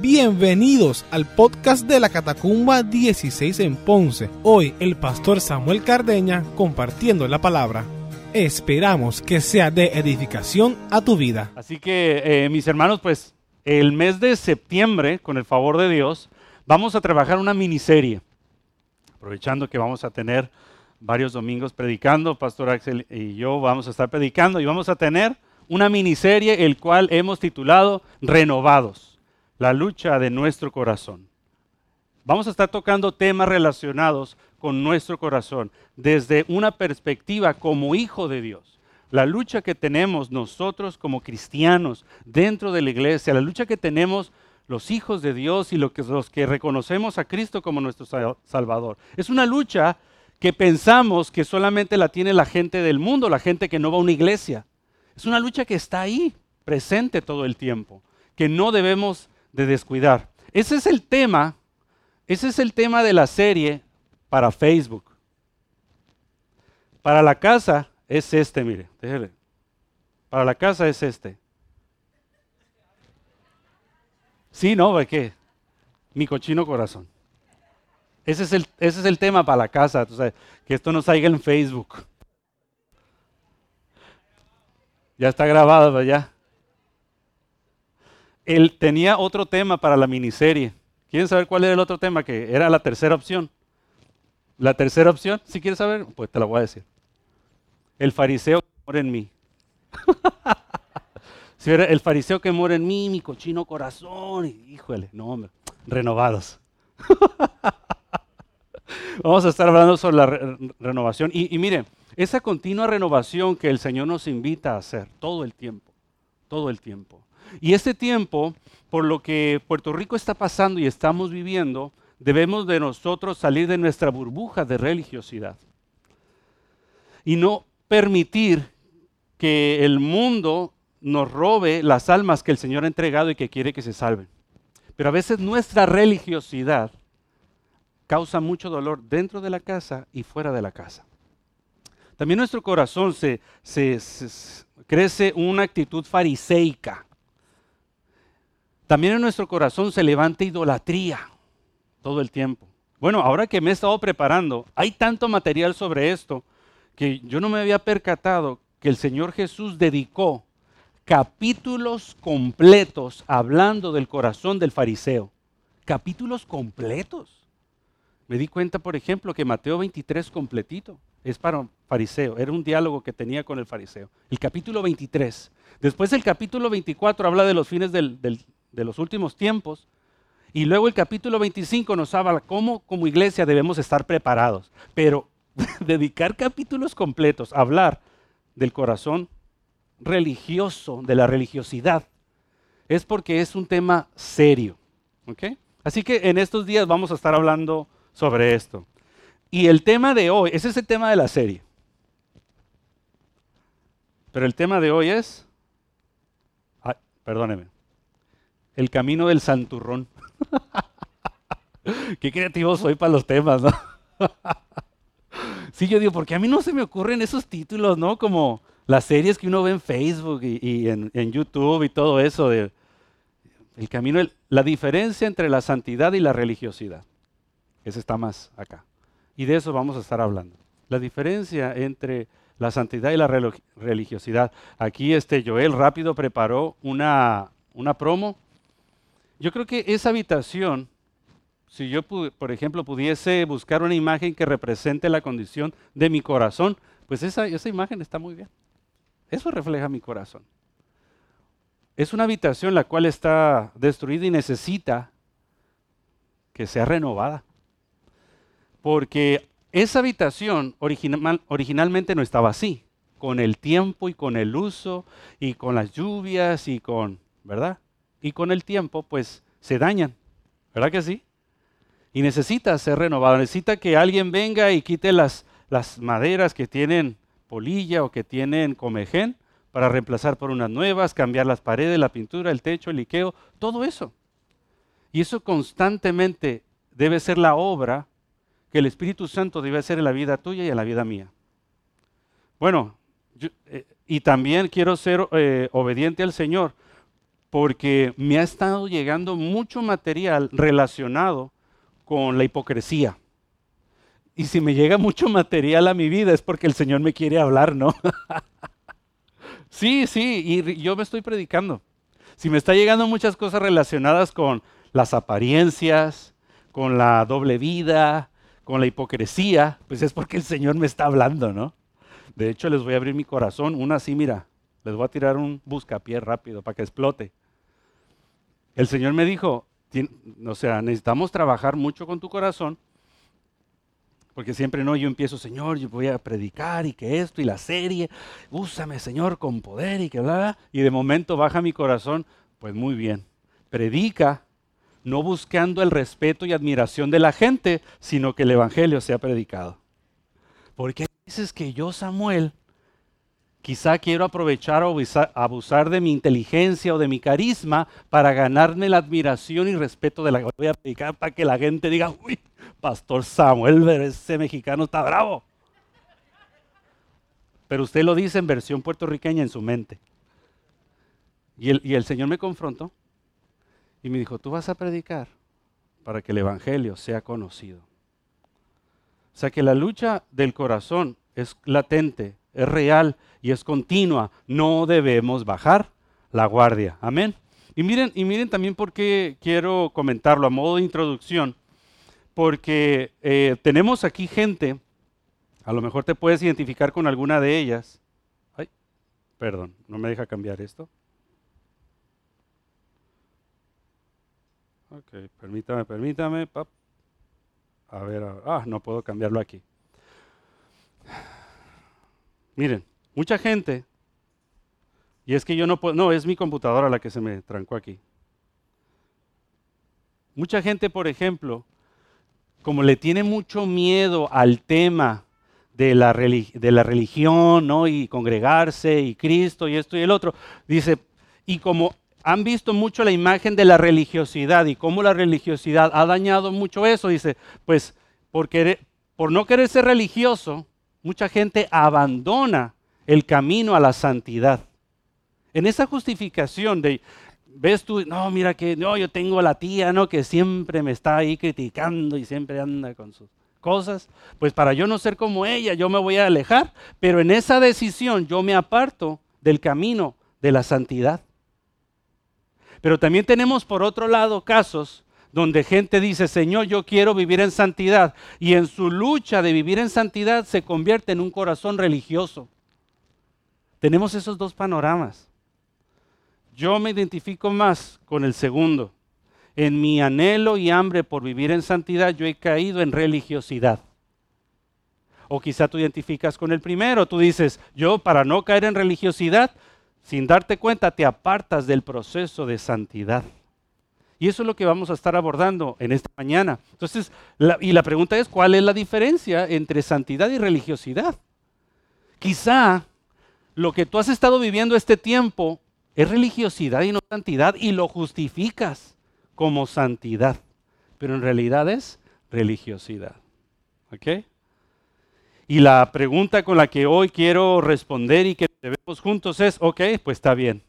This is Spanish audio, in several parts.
Bienvenidos al podcast de la Catacumba 16 en Ponce. Hoy el pastor Samuel Cardeña compartiendo la palabra. Esperamos que sea de edificación a tu vida. Así que eh, mis hermanos, pues el mes de septiembre, con el favor de Dios, vamos a trabajar una miniserie. Aprovechando que vamos a tener varios domingos predicando, Pastor Axel y yo vamos a estar predicando y vamos a tener una miniserie el cual hemos titulado Renovados la lucha de nuestro corazón. Vamos a estar tocando temas relacionados con nuestro corazón desde una perspectiva como hijo de Dios. La lucha que tenemos nosotros como cristianos dentro de la iglesia, la lucha que tenemos los hijos de Dios y los que, reconocemos a Cristo como nuestro Salvador. Es una lucha que pensamos que solamente la tiene la gente del mundo, la gente que no va a una iglesia. Es una lucha que está ahí, presente todo el tiempo, que no debemos de descuidar. Ese es el tema, ese es el tema de la serie para Facebook. Para la casa es este, mire, déjele. Para la casa es este. Sí, no, ¿de qué? Mi cochino corazón. Ese es el, ese es el tema para la casa, que esto no salga en Facebook. Ya está grabado, ya él tenía otro tema para la miniserie. ¿Quieren saber cuál era el otro tema? Que era la tercera opción. La tercera opción, si quieres saber, pues te la voy a decir. El fariseo que muere en mí. si era el fariseo que muere en mí, mi cochino corazón. Híjole, no, hombre, renovados. Vamos a estar hablando sobre la renovación. Y, y miren, esa continua renovación que el Señor nos invita a hacer todo el tiempo, todo el tiempo. Y este tiempo, por lo que Puerto Rico está pasando y estamos viviendo, debemos de nosotros salir de nuestra burbuja de religiosidad. Y no permitir que el mundo nos robe las almas que el Señor ha entregado y que quiere que se salven. Pero a veces nuestra religiosidad causa mucho dolor dentro de la casa y fuera de la casa. También nuestro corazón se, crece una actitud fariseica también en nuestro corazón se levanta idolatría todo el tiempo. Bueno, ahora que me he estado preparando, hay tanto material sobre esto que yo no me había percatado que el Señor Jesús dedicó capítulos completos hablando del corazón del fariseo. Capítulos completos. Me di cuenta, por ejemplo, que Mateo 23 completito es para un fariseo. Era un diálogo que tenía con el fariseo. El capítulo 23. Después el capítulo 24 habla de los fines del, de los últimos tiempos. Y luego el capítulo 25 nos habla cómo como iglesia debemos estar preparados. Pero dedicar capítulos completos a hablar del corazón religioso, de la religiosidad, es porque es un tema serio. Así que en estos días vamos a estar hablando sobre esto. Y el tema de hoy, ese es el tema de la serie. Pero el tema de hoy es, perdóneme, el camino del santurrón. Qué creativo soy para los temas, ¿no? sí, yo digo, porque a mí no se me ocurren esos títulos, ¿no? Como las series que uno ve en Facebook y, en, YouTube y todo eso el camino, la diferencia entre la santidad y la religiosidad. Ese está más acá. Y de eso vamos a estar hablando. La diferencia entre la santidad y la religiosidad. Aquí este Joel rápido preparó una, una promo yo creo que esa habitación, si yo, por ejemplo, pudiese buscar una imagen que represente la condición de mi corazón, pues esa, esa imagen está muy bien. Eso refleja mi corazón. Es una habitación la cual está destruida y necesita que sea renovada. Porque esa habitación originalmente no estaba así. Con el tiempo y con el uso y con las lluvias y con, ¿verdad? Y con el tiempo pues se dañan. ¿Verdad que sí? Y necesita ser renovado, necesita que alguien venga y quite las, las maderas que tienen polilla o que tienen comején para reemplazar por unas nuevas, cambiar las paredes, la pintura, el techo, el liqueo, todo eso. Y eso constantemente debe ser la obra que el Espíritu Santo debe hacer en la vida tuya y en la vida mía. Bueno, eh, y también quiero ser eh, obediente al Señor porque me ha estado llegando mucho material relacionado con la hipocresía. Y si me llega mucho material a mi vida es porque el Señor me quiere hablar, ¿no? sí, sí, y yo me estoy predicando. Si me está llegando muchas cosas relacionadas con las apariencias, con la doble vida, con la hipocresía, pues es porque el Señor me está hablando, ¿no? De hecho, les voy a abrir mi corazón, una así, mira, les voy a tirar un buscapié rápido para que explote. El Señor me dijo, o sea, necesitamos trabajar mucho con tu corazón, porque siempre no, yo empiezo, Señor, yo voy a predicar y que esto y la serie, úsame, Señor, con poder y que bla, bla, y de momento baja mi corazón, pues muy bien, predica, no buscando el respeto y admiración de la gente, sino que el Evangelio sea predicado. Porque dices que yo, Samuel, quizá quiero aprovechar o abusar de mi inteligencia o de mi carisma para ganarme la admiración y respeto de la que voy a predicar para que la gente diga, uy, Pastor Samuel, ese mexicano está bravo. Pero usted lo dice en versión puertorriqueña en su mente. Y el, y el Señor me confrontó y me dijo, tú vas a predicar para que el Evangelio sea conocido. O sea que la lucha del corazón es latente, es real y es continua. No debemos bajar la guardia. Amén. Y miren, y miren también por qué quiero comentarlo a modo de introducción. Porque eh, tenemos aquí gente, a lo mejor te puedes identificar con alguna de ellas. Ay, perdón, no me deja cambiar esto. Ok, permítame, permítame. A ver, ah, no puedo cambiarlo aquí. Miren, mucha gente, y es que yo no puedo, no, es mi computadora la que se me trancó aquí. Mucha gente, por ejemplo, como le tiene mucho miedo al tema de la, religión, ¿no? Y congregarse, y Cristo, y esto y el otro, dice, y como han visto mucho la imagen de la religiosidad y cómo la religiosidad ha dañado mucho eso. Dice, pues por no querer ser religioso, mucha gente abandona el camino a la santidad. En esa justificación de, ves tú, no, mira que no, yo tengo a la tía, ¿no? Que siempre me está ahí criticando y siempre anda con sus cosas. Pues para yo no ser como ella, yo me voy a alejar. Pero en esa decisión yo me aparto del camino de la santidad. Pero también tenemos por otro lado casos donde gente dice, Señor, yo quiero vivir en santidad. Y en su lucha de vivir en santidad se convierte en un corazón religioso. Tenemos esos dos panoramas. Yo me identifico más con el segundo. En mi anhelo y hambre por vivir en santidad, yo he caído en religiosidad. O quizá tú identificas con el primero, tú dices, yo para no caer en religiosidad, sin darte cuenta te apartas del proceso de santidad. Y eso es lo que vamos a estar abordando en esta mañana. Entonces, y la pregunta es, ¿cuál es la diferencia entre santidad y religiosidad? Quizá lo que tú has estado viviendo este tiempo es religiosidad y no santidad y lo justificas como santidad, pero en realidad es religiosidad. ¿Ok? Y la pregunta con la que hoy quiero responder y que debemos juntos es, ok, pues está bien.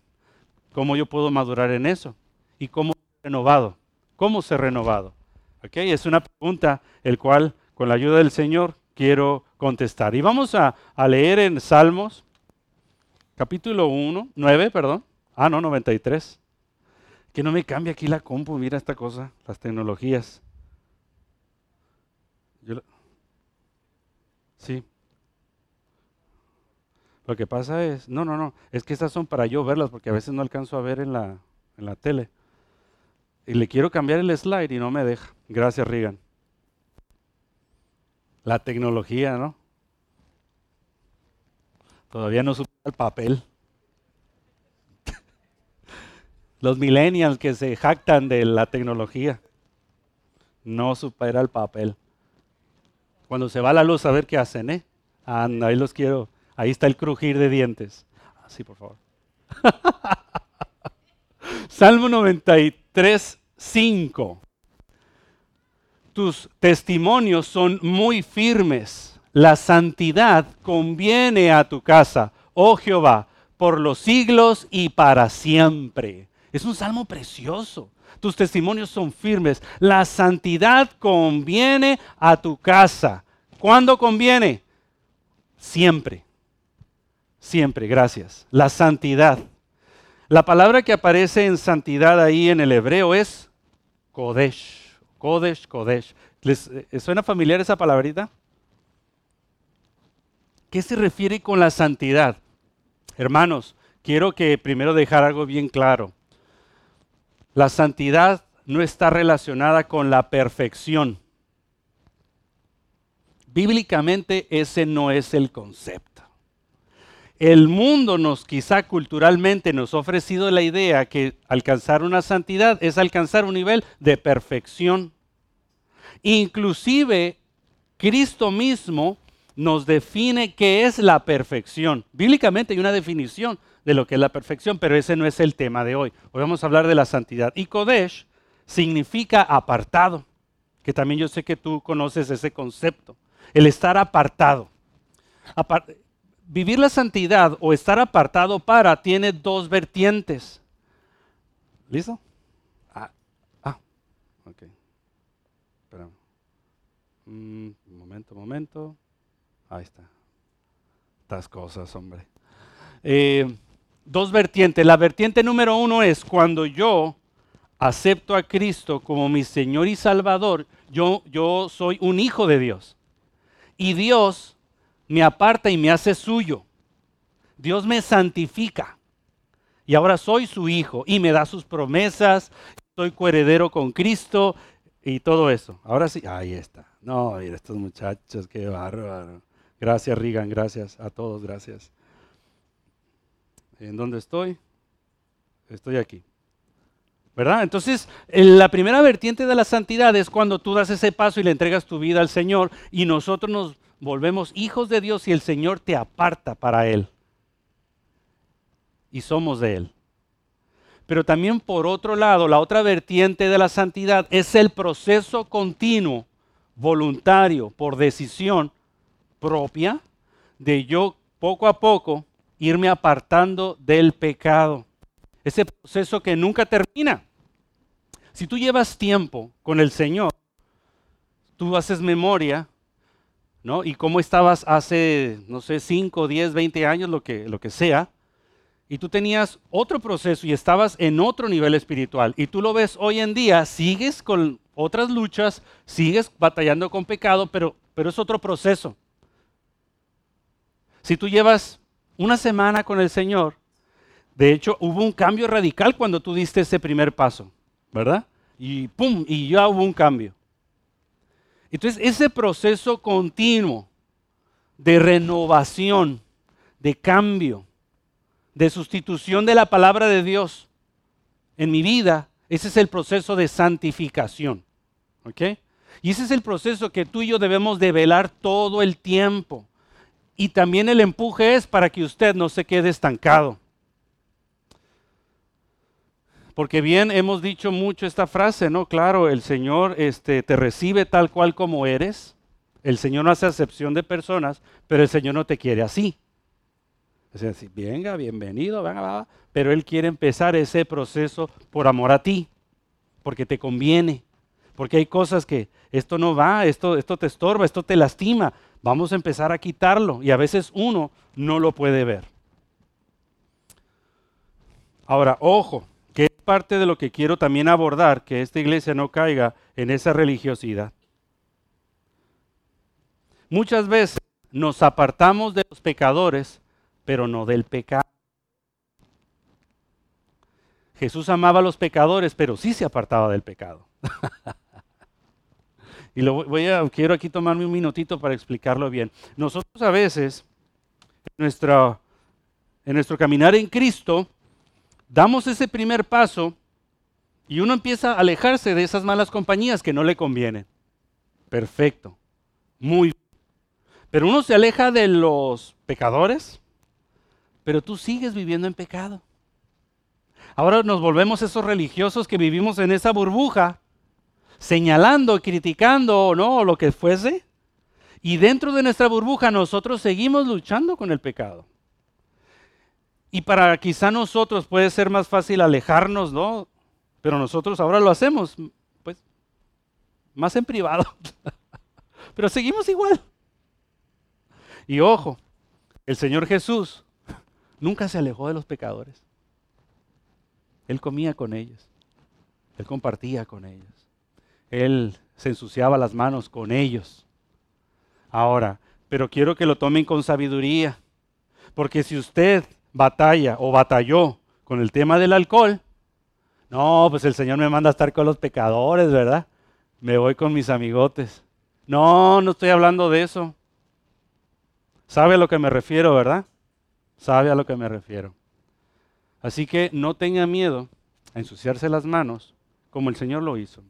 ¿Cómo yo puedo madurar en eso? ¿Y cómo renovado? ¿Cómo ser renovado? Ok, es una pregunta el cual con la ayuda del Señor quiero contestar. Y vamos a, leer en Salmos, capítulo 1, 9, perdón. Ah, no, 93. Que no me cambie aquí la compu, mira esta cosa, las tecnologías. Sí. Lo que pasa es, no, no, no, es que estas son para yo verlas porque a veces no alcanzo a ver en la, en la tele. Y le quiero cambiar el slide y no me deja. Gracias, Regan. La tecnología, ¿no? Todavía no supera el papel. Los millennials que se jactan de la tecnología no supera el papel. Cuando se va la luz, a ver qué hacen, ¿eh? ahí los quiero. Ahí está el crujir de dientes. Así, por favor. Salmo 93, 5. Tus testimonios son muy firmes. La santidad conviene a tu casa, oh Jehová, por los siglos y para siempre. Es un salmo precioso. Tus testimonios son firmes. La santidad conviene a tu casa. ¿Cuándo conviene? Siempre. Siempre, gracias. La santidad. La palabra que aparece en santidad ahí en el hebreo es Kodesh. Kodesh, Kodesh. ¿Les eh, suena familiar esa palabrita? ¿Qué se refiere con la santidad? Hermanos, quiero que primero dejar algo bien claro. La santidad no está relacionada con la perfección. Bíblicamente ese no es el concepto. El mundo nos, quizá culturalmente, nos ha ofrecido la idea que alcanzar una santidad es alcanzar un nivel de perfección. Inclusive Cristo mismo nos define qué es la perfección. Bíblicamente hay una definición de lo que es la perfección, pero ese no es el tema de hoy. Hoy vamos a hablar de la santidad. Y Kodesh significa apartado, que también yo sé que tú conoces ese concepto, el estar apartado. Vivir la santidad o estar apartado para tiene dos vertientes. ¿Listo? Ah, ah ok. Espera. Mm, momento, momento. Ahí está. Estas cosas, hombre. Eh, dos vertientes. La vertiente número uno es cuando yo acepto a Cristo como mi Señor y Salvador, yo, yo soy un hijo de Dios. Y Dios me aparta y me hace suyo. Dios me santifica. Y ahora soy su hijo y me da sus promesas. Soy coheredero con Cristo y todo eso. Ahora sí, ahí está. No, mira, estos muchachos, qué bárbaro. Gracias, Rigan, gracias a todos, gracias. ¿En dónde estoy? Estoy aquí. ¿Verdad? Entonces, la primera vertiente de la santidad es cuando tú das ese paso y le entregas tu vida al Señor y nosotros nos volvemos hijos de Dios y el Señor te aparta para Él. Y somos de Él. Pero también por otro lado, la otra vertiente de la santidad es el proceso continuo, voluntario, por decisión propia, de yo poco a poco irme apartando del pecado. Ese proceso que nunca termina. Si tú llevas tiempo con el Señor, tú haces memoria, ¿no? Y cómo estabas hace, no sé, 5, 10, 20 años, lo que, lo que sea, y tú tenías otro proceso y estabas en otro nivel espiritual, y tú lo ves hoy en día, sigues con otras luchas, sigues batallando con pecado, pero, pero es otro proceso. Si tú llevas una semana con el Señor, de hecho hubo un cambio radical cuando tú diste ese primer paso, ¿verdad? Y pum, y ya hubo un cambio. Entonces ese proceso continuo de renovación, de cambio, de sustitución de la palabra de Dios en mi vida, ese es el proceso de santificación. ¿Ok? Y ese es el proceso que tú y yo debemos de velar todo el tiempo. Y también el empuje es para que usted no se quede estancado. Porque bien hemos dicho mucho esta frase, ¿no? Claro, el Señor este, te recibe tal cual como eres. El Señor no hace acepción de personas, pero el Señor no te quiere así. Es decir, venga, bienvenido, venga, va, pero Él quiere empezar ese proceso por amor a ti, porque te conviene, porque hay cosas que esto no va, esto, esto te estorba, esto te lastima, vamos a empezar a quitarlo y a veces uno no lo puede ver. Ahora, ojo, que es parte de lo que quiero también abordar, que esta iglesia no caiga en esa religiosidad. Muchas veces nos apartamos de los pecadores, pero no del pecado. Jesús amaba a los pecadores, pero sí se apartaba del pecado. Y lo voy a, quiero aquí tomarme un minutito para explicarlo bien. Nosotros a veces, en, en nuestro caminar en Cristo, damos ese primer paso y uno empieza a alejarse de esas malas compañías que no le convienen. Perfecto. Muy bien. Pero uno se aleja de los pecadores, pero tú sigues viviendo en pecado. Ahora nos volvemos esos religiosos que vivimos en esa burbuja señalando, criticando o no, lo que fuese. Y dentro de nuestra burbuja nosotros seguimos luchando con el pecado. Y para quizá nosotros puede ser más fácil alejarnos, ¿no? Pero nosotros ahora lo hacemos, pues, más en privado. Pero seguimos igual. Y ojo, el Señor Jesús nunca se alejó de los pecadores. Él comía con ellos. Él compartía con ellos. Él se ensuciaba las manos con ellos. Ahora, pero quiero que lo tomen con sabiduría. Porque si usted batalla o batalló con el tema del alcohol, no, pues el Señor me manda a estar con los pecadores, ¿verdad? Me voy con mis amigotes. No, no estoy hablando de eso. ¿Sabe a lo que me refiero, verdad? Sabe a lo que me refiero. Así que no tenga miedo a ensuciarse las manos como el Señor lo hizo.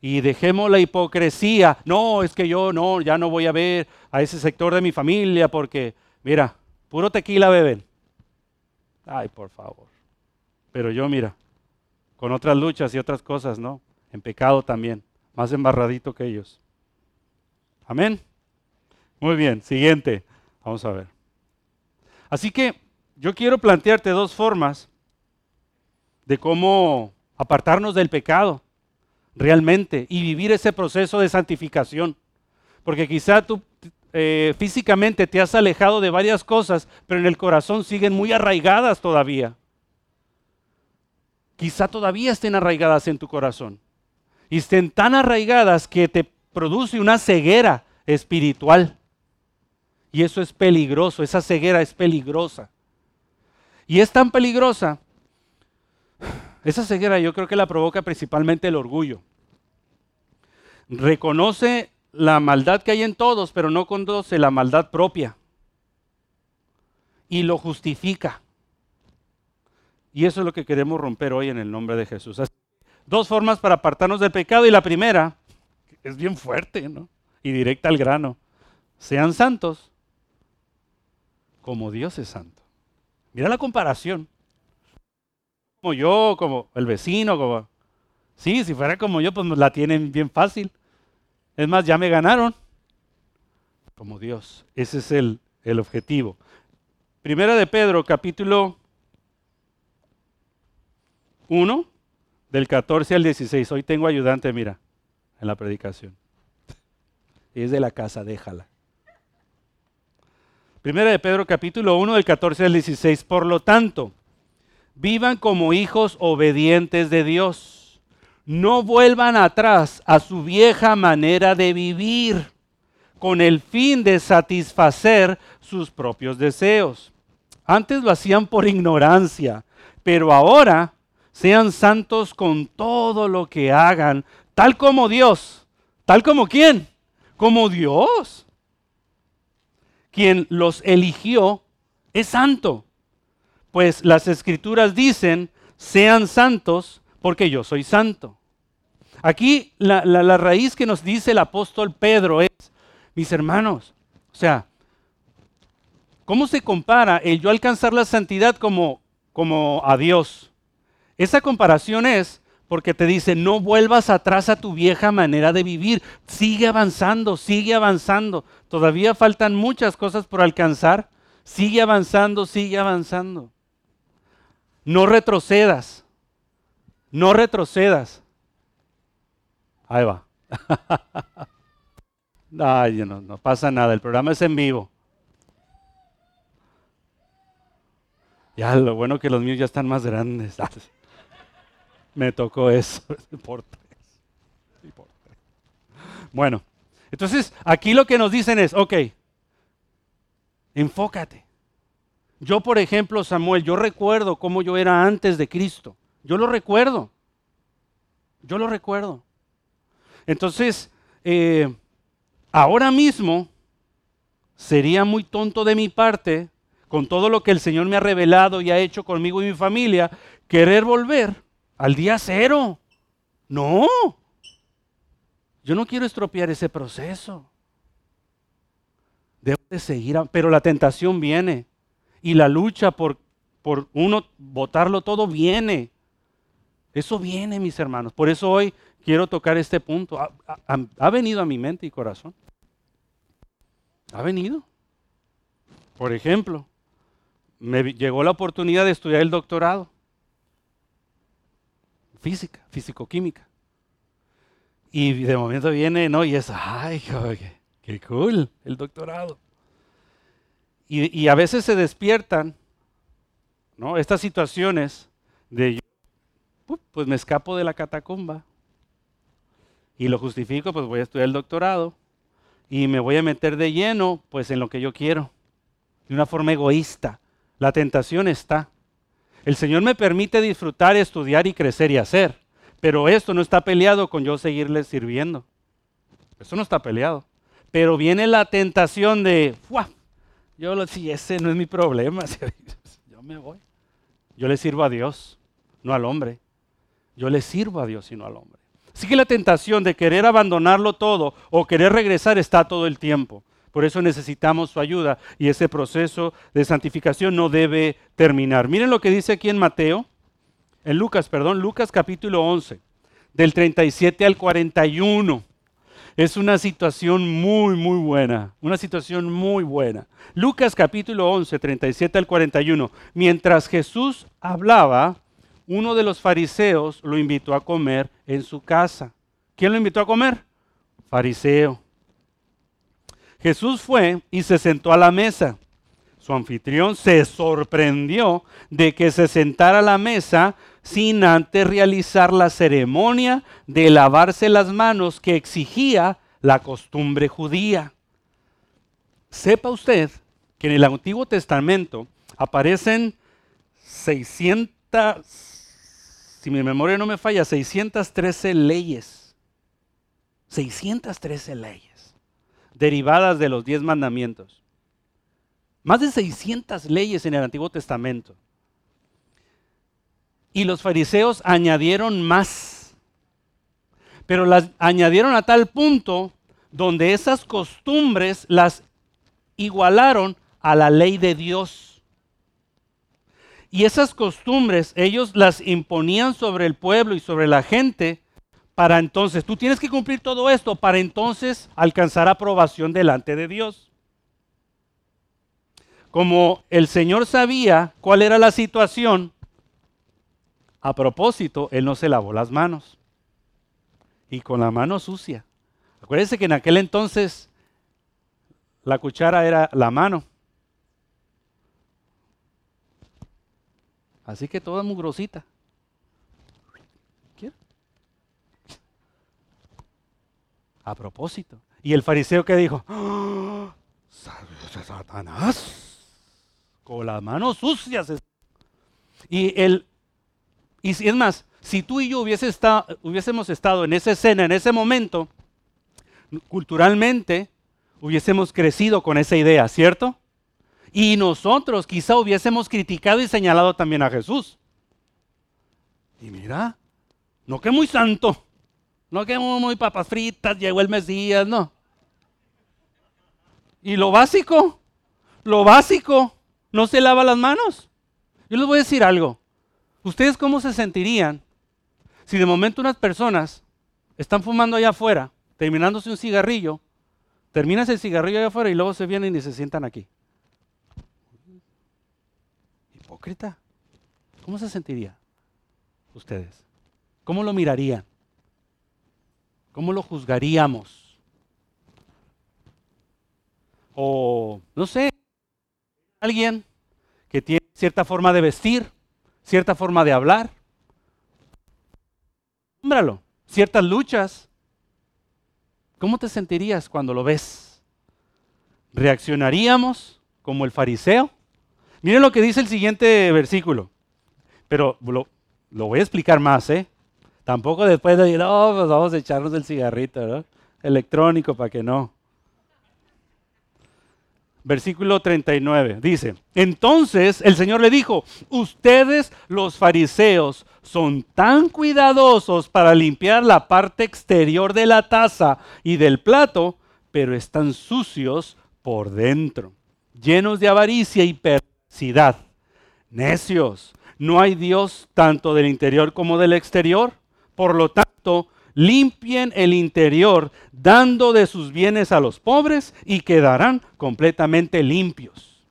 Y dejemos la hipocresía. No, es que yo no, ya no voy a ver a ese sector de mi familia porque, mira, puro tequila beben. Ay, por favor. Pero yo, mira, con otras luchas y otras cosas, ¿no? En pecado también, más embarradito que ellos. Amén. Muy bien, siguiente. Vamos a ver. Así que yo quiero plantearte dos formas de cómo apartarnos del pecado realmente y vivir ese proceso de santificación. Porque quizá tú eh, físicamente te has alejado de varias cosas, pero en el corazón siguen muy arraigadas todavía. Quizá todavía estén arraigadas en tu corazón. Y estén tan arraigadas que te produce una ceguera espiritual. Y eso es peligroso, esa ceguera es peligrosa. Y es tan peligrosa, esa ceguera yo creo que la provoca principalmente el orgullo. Reconoce la maldad que hay en todos, pero no conoce la maldad propia. Y lo justifica. Y eso es lo que queremos romper hoy en el nombre de Jesús. Dos formas para apartarnos del pecado y la primera es bien fuerte, ¿no? Y directa al grano. Sean santos como Dios es santo. Mira la comparación. Como yo, como el vecino, como... Sí, si fuera como yo, pues la tienen bien fácil. Es más, ya me ganaron. Como Dios. Ese es el, el objetivo. Primera de Pedro, capítulo 1, del 14 al 16. Hoy tengo ayudante, mira, en la predicación. Es de la casa, déjala. Primera de Pedro, capítulo 1, del 14 al 16. Por lo tanto, vivan como hijos obedientes de Dios no vuelvan atrás a su vieja manera de vivir con el fin de satisfacer sus propios deseos. Antes lo hacían por ignorancia, pero ahora sean santos con todo lo que hagan, tal como Dios. ¿Tal como quién? Como Dios. Quien los eligió es santo. Pues las escrituras dicen, sean santos porque yo soy santo. Aquí la, raíz que nos dice el apóstol Pedro es, mis hermanos, o sea, ¿cómo se compara el yo alcanzar la santidad como, como a Dios? Esa comparación es porque te dice, no vuelvas atrás a tu vieja manera de vivir, sigue avanzando, sigue avanzando. Todavía faltan muchas cosas por alcanzar, sigue avanzando, sigue avanzando. No retrocedas. No retrocedas. Ahí va. Ay, no, no pasa nada. El programa es en vivo. Ya, lo bueno que los míos ya están más grandes. Me tocó eso. Por Bueno, entonces aquí lo que nos dicen es, ok, enfócate. Yo, por ejemplo, Samuel, yo recuerdo cómo yo era antes de Cristo. Yo lo recuerdo. Yo lo recuerdo. Entonces, eh, ahora mismo sería muy tonto de mi parte, con todo lo que el Señor me ha revelado y ha hecho conmigo y mi familia, querer volver al día cero. No. Yo no quiero estropear ese proceso. Debo de seguir, pero la tentación viene y la lucha por, por uno votarlo todo viene. Eso viene, mis hermanos. Por eso hoy quiero tocar este punto. Ha, venido a mi mente y corazón. Ha venido. Por ejemplo, me llegó la oportunidad de estudiar el doctorado. Física, físico-química. Y de momento viene, ¿no? Y es, ay, qué, cool el doctorado. Y, y, a veces se despiertan, ¿no? Estas situaciones de, pues me escapo de la catacumba. Y lo justifico, pues voy a estudiar el doctorado. Y me voy a meter de lleno, pues en lo que yo quiero. De una forma egoísta. La tentación está. El Señor me permite disfrutar, estudiar y crecer y hacer. Pero esto no está peleado con yo seguirle sirviendo. Eso no está peleado. Pero viene la tentación de, ¡Fua! yo lo, si ese no es mi problema, yo me voy. Yo le sirvo a Dios, no al hombre. Yo le sirvo a Dios y no al hombre. Así que la tentación de querer abandonarlo todo o querer regresar está todo el tiempo. Por eso necesitamos su ayuda y ese proceso de santificación no debe terminar. Miren lo que dice aquí en Mateo, en Lucas, perdón, Lucas capítulo 11, del 37 al 41. Es una situación muy, muy buena, una situación muy buena. Lucas capítulo 11, 37 al 41. Mientras Jesús hablaba, uno de los fariseos lo invitó a comer en su casa. ¿Quién lo invitó a comer? Fariseo. Jesús fue y se sentó a la mesa. Su anfitrión se sorprendió de que se sentara a la mesa sin antes realizar la ceremonia de lavarse las manos que exigía la costumbre judía. Sepa usted que en el Antiguo Testamento aparecen 600, si mi memoria no me falla, 613 leyes. 613 leyes derivadas de los diez mandamientos. Más de 600 leyes en el Antiguo Testamento. Y los fariseos añadieron más. Pero las añadieron a tal punto donde esas costumbres las igualaron a la ley de Dios. Y esas costumbres ellos las imponían sobre el pueblo y sobre la gente para entonces, tú tienes que cumplir todo esto para entonces alcanzar aprobación delante de Dios. Como el Señor sabía cuál era la situación, a propósito, Él no se lavó las manos. Y con la mano sucia. Acuérdense que en aquel entonces la cuchara era la mano. Así que toda mugrosita. a propósito. Y el fariseo que dijo, ¡Ah! Satanás, con las manos sucias. Y el, y es más, si tú y yo hubiésemos estado en esa escena, en ese momento, culturalmente hubiésemos crecido con esa idea, ¿cierto? Y nosotros quizá hubiésemos criticado y señalado también a Jesús. Y mira, no que muy santo. No que muy papas fritas, llegó el Mesías, no. Y lo básico, lo básico, no se lava las manos. Yo les voy a decir algo. ¿Ustedes cómo se sentirían si de momento unas personas están fumando allá afuera, terminándose un cigarrillo, terminas el cigarrillo allá afuera y luego se vienen y se sientan aquí? ¿Cómo se sentiría ustedes? ¿Cómo lo mirarían? ¿Cómo lo juzgaríamos? O, no sé, alguien que tiene cierta forma de vestir, cierta forma de hablar. Nómbralo, ciertas luchas. ¿Cómo te sentirías cuando lo ves? ¿Reaccionaríamos como el fariseo? Miren lo que dice el siguiente versículo. Pero lo, voy a explicar más, ¿eh? Tampoco después de decir, pues vamos a echarnos el cigarrito, ¿no? Electrónico para que no. Versículo 39 dice, entonces el Señor le dijo, ustedes los fariseos son tan cuidadosos para limpiar la parte exterior de la taza y del plato, pero están sucios por dentro, llenos de avaricia y Necios, ¿no hay Dios tanto del interior como del exterior? Por lo tanto, limpien el interior, dando de sus bienes a los pobres y quedarán completamente limpios.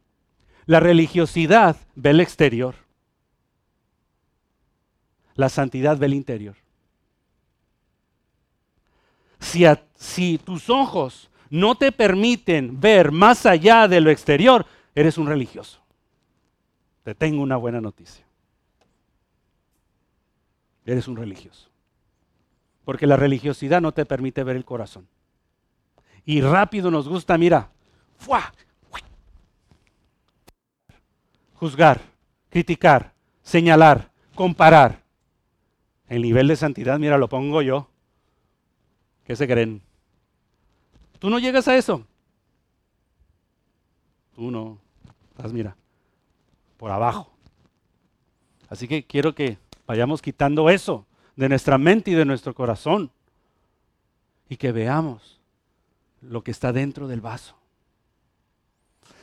La religiosidad ve el exterior. La santidad ve el interior. Si tus ojos no te permiten ver más allá de lo exterior, eres un religioso. Te tengo una buena noticia. Eres un religioso. Porque la religiosidad no te permite ver el corazón. Y rápido nos gusta, mira, ¡fua! juzgar, criticar, señalar, comparar. El nivel de santidad, mira, lo pongo yo. ¿Qué se creen? Tú no llegas a eso. Tú no. Estás, mira, por abajo. Así que quiero que vayamos quitando eso de nuestra mente y de nuestro corazón. Y que veamos lo que está dentro del vaso.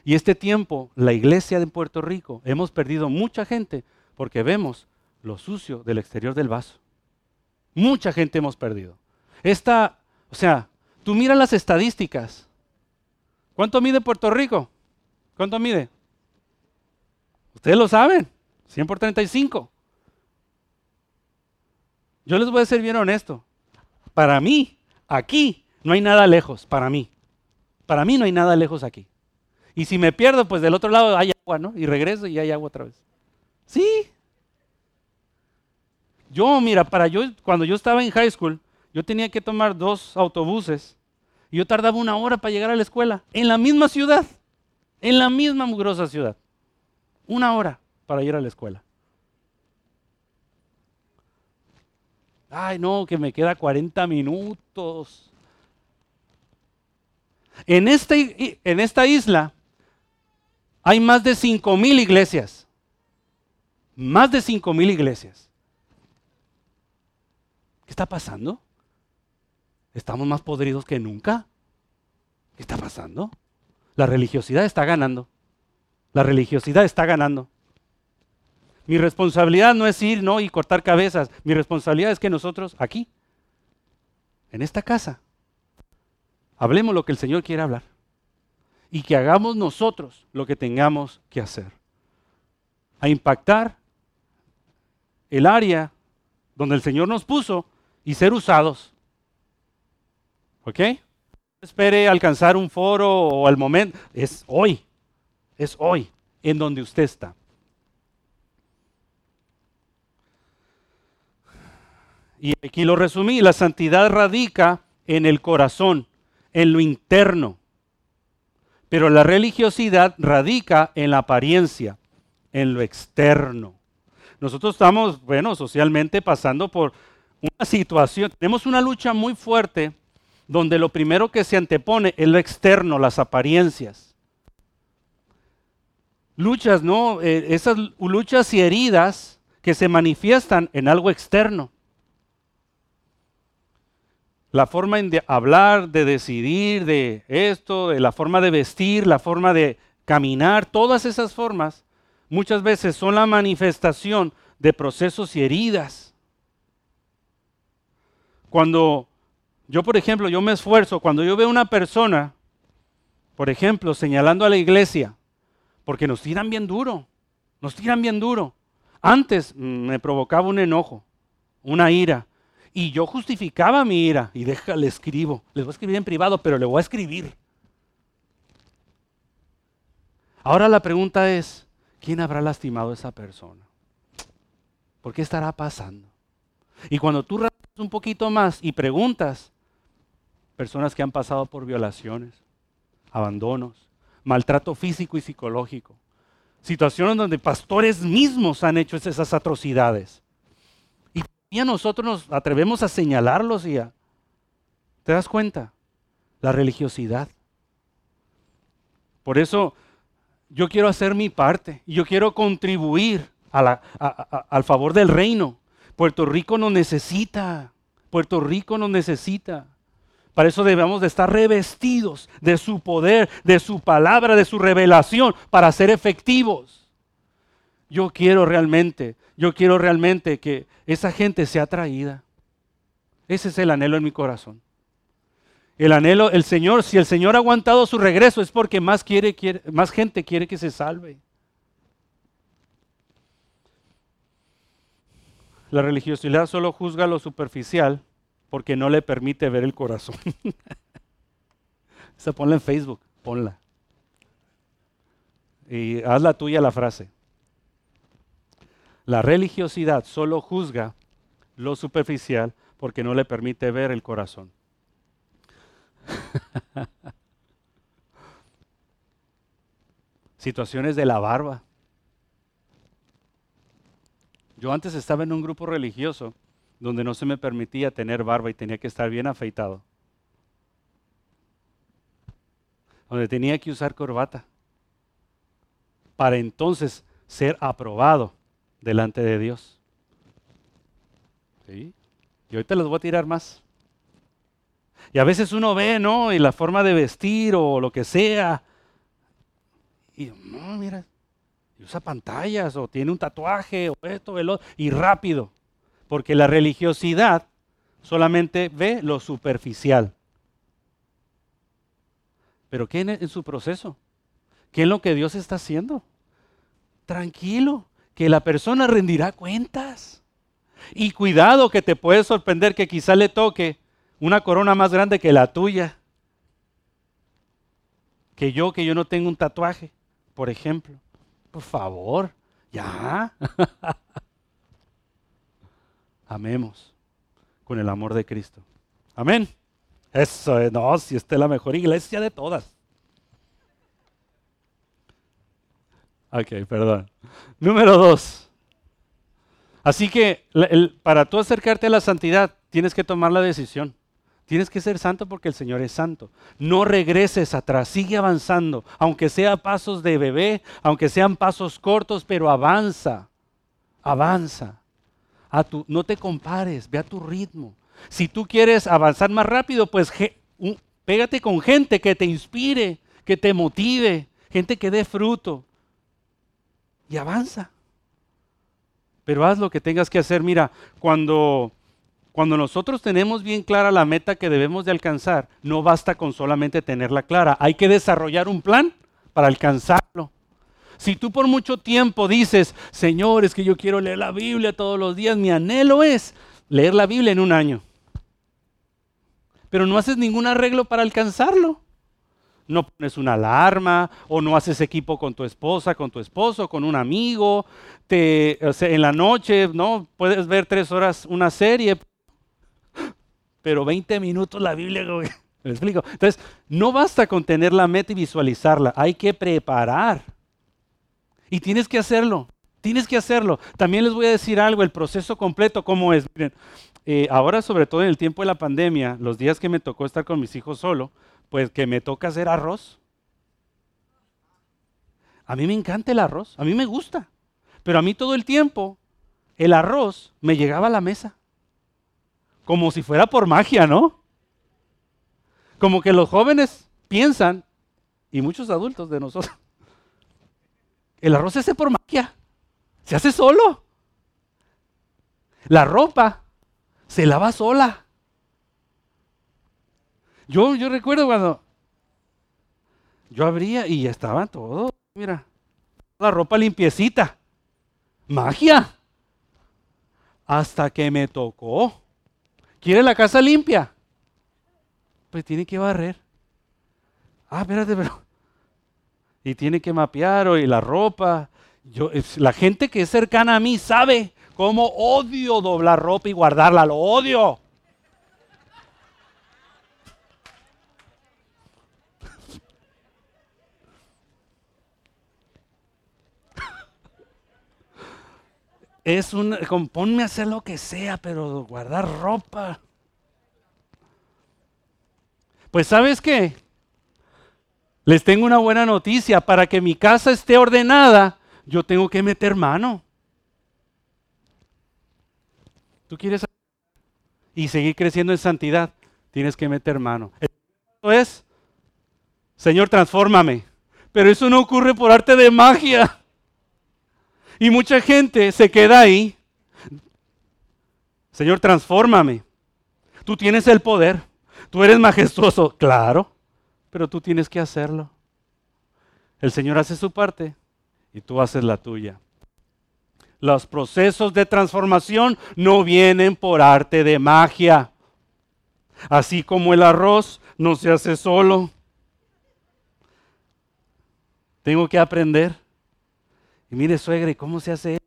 Y este tiempo, la iglesia de Puerto Rico, hemos perdido mucha gente porque vemos lo sucio del exterior del vaso. Mucha gente hemos perdido. Esta, o sea, tú miras las estadísticas. ¿Cuánto mide Puerto Rico? ¿Cuánto mide? Ustedes lo saben, 100 por 35. Yo les voy a ser bien honesto. Para mí, aquí, no hay nada lejos, para mí. Para mí no hay nada lejos aquí. Y si me pierdo, pues del otro lado hay agua, ¿no? Y regreso y hay agua otra vez. Sí. Yo, mira, para yo, cuando yo estaba en high school, yo tenía que tomar dos autobuses y yo tardaba una hora para llegar a la escuela, en la misma ciudad, en la misma mugrosa ciudad. Una hora para ir a la escuela. Ay, no, que me queda 40 minutos. En, este, en esta isla hay más de 5 mil iglesias. Más de 5 mil iglesias. ¿Qué está pasando? ¿Estamos más podridos que nunca? ¿Qué está pasando? La religiosidad está ganando. La religiosidad está ganando. Mi responsabilidad no es ir ¿no? y cortar cabezas. Mi responsabilidad es que nosotros aquí, en esta casa, hablemos lo que el Señor quiere hablar y que hagamos nosotros lo que tengamos que hacer. A impactar el área donde el Señor nos puso y ser usados. ¿Ok? espere alcanzar un foro o el momento. Es hoy. Es hoy en donde usted está. Y aquí lo resumí. La santidad radica en el corazón, en lo interno. Pero la religiosidad radica en la apariencia, en lo externo. Nosotros estamos, bueno, socialmente pasando por una situación, tenemos una lucha muy fuerte donde lo primero que se antepone es lo externo, las apariencias. Luchas, ¿no? Eh, esas luchas y heridas que se manifiestan en algo externo la forma de hablar, de decidir, de esto, de la forma de vestir, la forma de caminar, todas esas formas muchas veces son la manifestación de procesos y heridas. Cuando yo, por ejemplo, yo me esfuerzo, cuando yo veo una persona, por ejemplo, señalando a la iglesia, porque nos tiran bien duro, nos tiran bien duro. Antes me provocaba un enojo, una ira, y yo justificaba mi ira y déjale escribo. Les voy a escribir en privado, pero le voy a escribir. Ahora la pregunta es, ¿quién habrá lastimado a esa persona? ¿Por qué estará pasando? Y cuando tú un poquito más y preguntas, personas que han pasado por violaciones, abandonos, maltrato físico y psicológico, situaciones donde pastores mismos han hecho esas atrocidades. Y a nosotros nos atrevemos a señalarlos y a... ¿Te das cuenta? La religiosidad. Por eso yo quiero hacer mi parte. Yo quiero contribuir al favor del reino. Puerto Rico nos necesita. Puerto Rico nos necesita. Para eso debemos de estar revestidos de su poder, de su palabra, de su revelación, para ser efectivos. Yo quiero realmente, yo quiero realmente que esa gente sea traída. Ese es el anhelo en mi corazón. El anhelo, el Señor, si el Señor ha aguantado su regreso es porque más, quiere, más gente quiere que se salve. La religiosidad solo juzga lo superficial porque no le permite ver el corazón. Esa ponla en Facebook, ponla. Y haz la tuya la frase. La religiosidad solo juzga lo superficial porque no le permite ver el corazón. Situaciones de la barba. Yo antes estaba en un grupo religioso donde no se me permitía tener barba y tenía que estar bien afeitado. Donde tenía que usar corbata. Para entonces ser aprobado delante de Dios. ¿Sí? Y ahorita los voy a tirar más. Y a veces uno ve, ¿no? Y la forma de vestir o lo que sea. Y no, mira, usa pantallas o tiene un tatuaje o esto, otro, y rápido. Porque la religiosidad solamente ve lo superficial. Pero ¿qué en, su proceso? ¿Qué es lo que Dios está haciendo? Tranquilo, que la persona rendirá cuentas. Y cuidado que te puede sorprender que quizá le toque una corona más grande que la tuya. Que yo, que yo no tengo un tatuaje, por ejemplo. Por favor, ya. Amemos con el amor de Cristo. Amén. Eso es, no, si esta es la mejor iglesia de todas. Ok, perdón. Número dos. Así que para tú acercarte a la santidad, tienes que tomar la decisión. Tienes que ser santo porque el Señor es santo. No regreses atrás, sigue avanzando, aunque sea pasos de bebé, aunque sean pasos cortos, pero avanza, avanza. No te compares, ve a tu ritmo. Si tú quieres avanzar más rápido, pues pégate con gente que te inspire, que te motive, gente que dé fruto. Y avanza. Pero haz lo que tengas que hacer. Mira, cuando cuando nosotros tenemos bien clara la meta que debemos de alcanzar, no basta con solamente tenerla clara, hay que desarrollar un plan para alcanzarlo. Si tú por mucho tiempo dices, Señor, es que yo quiero leer la Biblia todos los días, mi anhelo es leer la Biblia en un año. Pero no haces ningún arreglo para alcanzarlo. No pones una alarma o no haces equipo con tu esposa, con tu esposo, con un amigo. Te, en la noche, ¿no? Puedes ver tres horas una serie, pero 20 minutos la Biblia, ¿me explico? Entonces, no basta con tener la meta y visualizarla, hay que preparar. Y tienes que hacerlo, tienes que hacerlo. También les voy a decir algo, el proceso completo, ¿cómo es? Miren, eh, ahora sobre todo en el tiempo de la pandemia, los días que me tocó estar con mis hijos solo, pues que me toca hacer arroz. A mí me encanta el arroz, a mí me gusta, pero a mí todo el tiempo el arroz me llegaba a la mesa como si fuera por magia, ¿no? Como que los jóvenes piensan, y muchos adultos de nosotros, el arroz se hace por magia, se hace solo. La ropa se lava sola. Yo, yo recuerdo cuando yo abría y ya estaba todo, mira, la ropa limpiecita. Magia. Hasta que me tocó ¿Quiere la casa limpia? Pues tiene que barrer. Ah, espérate, pero. Y tiene que mapear y la ropa. Yo, la gente que es cercana a mí sabe cómo odio doblar ropa y guardarla. Lo odio. es un, ponme a hacer lo que sea, pero guardar ropa. Pues sabes qué? Les tengo una buena noticia. Para que mi casa esté ordenada, yo tengo que meter mano. ¿Tú quieres y seguir creciendo en santidad? Tienes que meter mano. Eso es, Señor, transfórmame. Pero eso no ocurre por arte de magia. Y mucha gente se queda ahí. Señor, transfórmame. Tú tienes el poder. Tú eres majestuoso. Claro, pero tú tienes que hacerlo. El Señor hace su parte y tú haces la tuya. Los procesos de transformación no vienen por arte de magia. Así como el arroz no se hace solo. Tengo que aprender. Y mire, suegra, ¿y cómo se hace?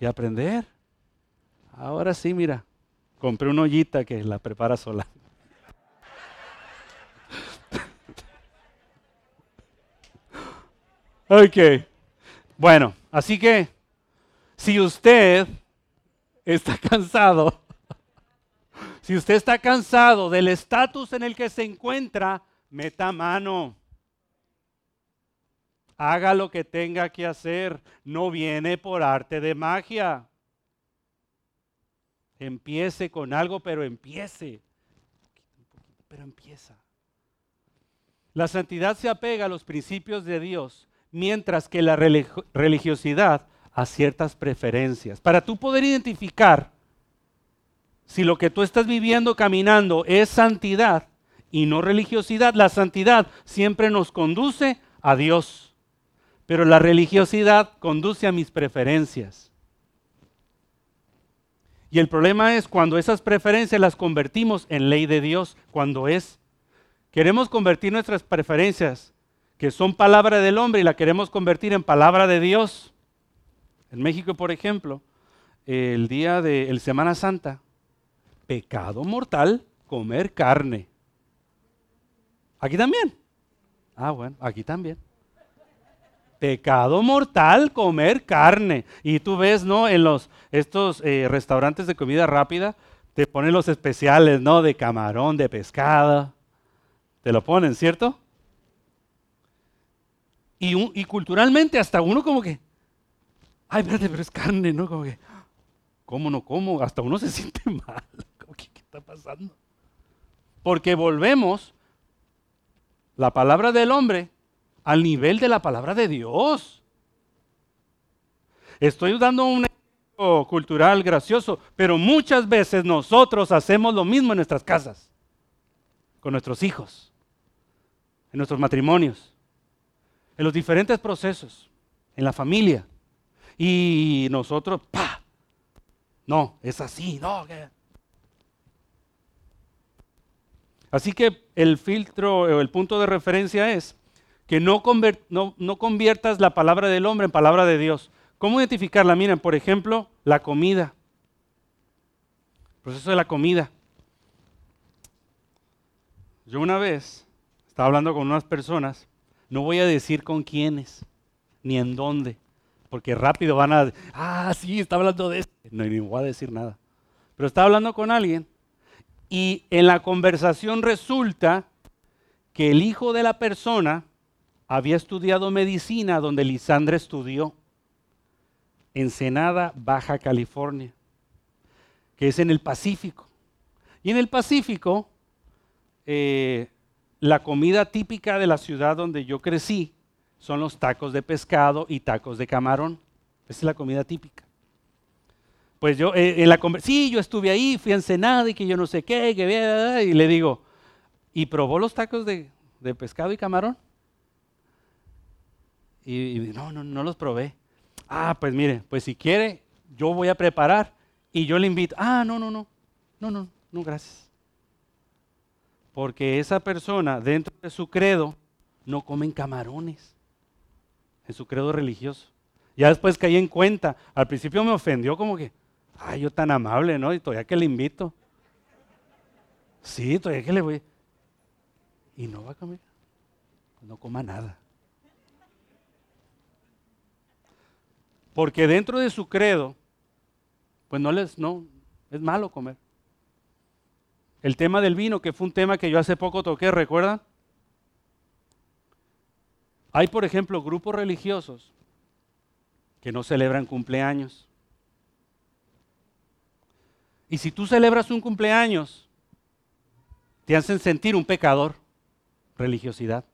Y aprender. Ahora sí, mira, compré una ollita que la prepara sola. ok. Bueno, así que si usted está cansado, si usted está cansado del estatus en el que se encuentra, meta mano. Haga lo que tenga que hacer. No viene por arte de magia. Empiece con algo, pero empiece. Pero empieza. La santidad se apega a los principios de Dios, mientras que la religiosidad a ciertas preferencias. Para tú poder identificar si lo que tú estás viviendo, caminando, es santidad y no religiosidad, la santidad siempre nos conduce a Dios, pero la religiosidad conduce a mis preferencias. Y el problema es cuando esas preferencias las convertimos en ley de Dios, cuando es, queremos convertir nuestras preferencias, que son palabra del hombre, y la queremos convertir en palabra de Dios. En México, por ejemplo, el día de el Semana Santa, pecado mortal comer carne. Aquí también. Ah, bueno, aquí también. Pecado mortal comer carne. Y tú ves, ¿no? En los estos eh, restaurantes de comida rápida te ponen los especiales, ¿no? De camarón, de pescado. Te lo ponen, ¿cierto? Y, y culturalmente hasta uno como que, ay, espérate, pero es carne, ¿no? Como que, ¿cómo no como? Hasta uno se siente mal. ¿Qué, qué está pasando? Porque volvemos la palabra del hombre al nivel de la palabra de Dios. Estoy dando un cultural gracioso, pero muchas veces nosotros hacemos lo mismo en nuestras casas, con nuestros hijos, en nuestros matrimonios, en los diferentes procesos, en la familia. Y nosotros, pa, no, es así, no. Así que el filtro o el punto de referencia es que no, no, conviertas la palabra del hombre en palabra de Dios. ¿Cómo identificarla? Miren, por ejemplo, la comida. El proceso de la comida. Yo una vez estaba hablando con unas personas, no voy a decir con quiénes, ni en dónde, porque rápido van a, ah, sí, está hablando de esto. No, ni voy a decir nada. Pero estaba hablando con alguien y en la conversación resulta que el hijo de la persona había estudiado medicina donde Lisandra estudió, Ensenada, Baja California, que es en el Pacífico. Y en el Pacífico, eh, la comida típica de la ciudad donde yo crecí son los tacos de pescado y tacos de camarón. Esa es la comida típica. Pues yo, eh, en la sí, yo estuve ahí, fui a Ensenada y que yo no sé qué, que y le digo, ¿y probó los tacos de, pescado y camarón? Y, no, no, no los probé. Ah, pues mire, pues si quiere, yo voy a preparar y yo le invito. Ah, no, no, no, no, no, no, gracias. Porque esa persona dentro de su credo no comen camarones, en su credo religioso. Ya después caí en cuenta, al principio me ofendió como que, Ay, yo tan amable, ¿no? Y todavía que le invito. Sí, todavía que le voy. Y no va a comer. No coma nada. Porque dentro de su credo, pues no les, no, es malo comer. El tema del vino, que fue un tema que yo hace poco toqué, ¿recuerdan? Hay, por ejemplo, grupos religiosos que no celebran cumpleaños. Y si tú celebras un cumpleaños, te hacen sentir un pecador, religiosidad.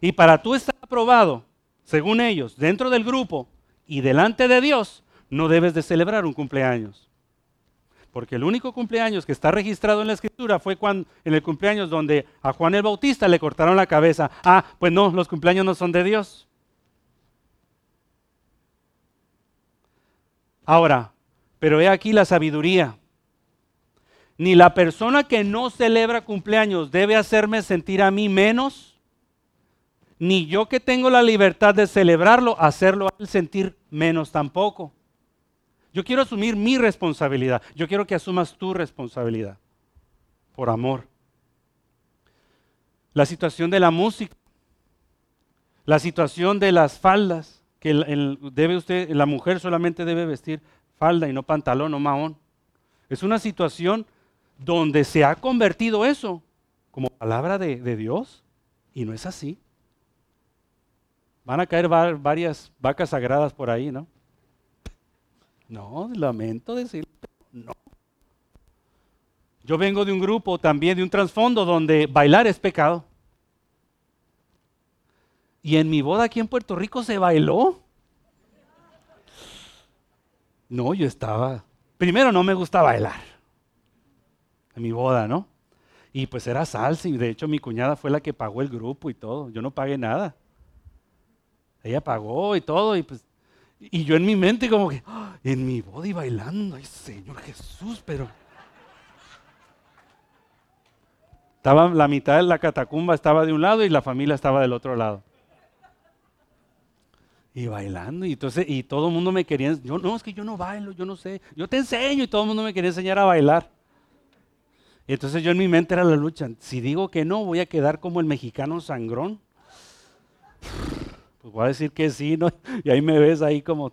Y para tú estar aprobado, según ellos, dentro del grupo y delante de Dios, no debes de celebrar un cumpleaños. Porque el único cumpleaños que está registrado en la escritura fue cuando, en el cumpleaños donde a Juan el Bautista le cortaron la cabeza. Ah, pues no, los cumpleaños no son de Dios. Ahora, pero he aquí la sabiduría. Ni la persona que no celebra cumpleaños debe hacerme sentir a mí menos, ni yo que tengo la libertad de celebrarlo, hacerlo sentir menos tampoco. Yo quiero asumir mi responsabilidad. Yo quiero que asumas tu responsabilidad. Por amor. La situación de la música. La situación de las faldas. Que debe usted, la mujer solamente debe vestir falda y no pantalón o mahón. Es una situación donde se ha convertido eso como palabra de Dios y no es así. Van a caer varias vacas sagradas por ahí, ¿no? No, lamento decirlo, no. Yo vengo de un grupo también, de un trasfondo donde bailar es pecado. Y en mi boda aquí en Puerto Rico se bailó. No, yo estaba. Primero no me gusta bailar. En mi boda, ¿no? Y pues era salsa y de hecho mi cuñada fue la que pagó el grupo y todo. Yo no pagué nada. Ella pagó y todo y pues y yo en mi mente como que, ¡ah! en mi body bailando, ay Señor Jesús, pero... Estaba la mitad de la catacumba estaba de un lado y la familia estaba del otro lado. Y bailando, y entonces, y todo el mundo me quería, yo no, es que yo no bailo, yo no sé, yo te enseño, y todo el mundo me quería enseñar a bailar. Y entonces yo en mi mente era la lucha, si digo que no, voy a quedar como el mexicano sangrón. Pues voy a decir que sí, ¿no? Y ahí me ves ahí como...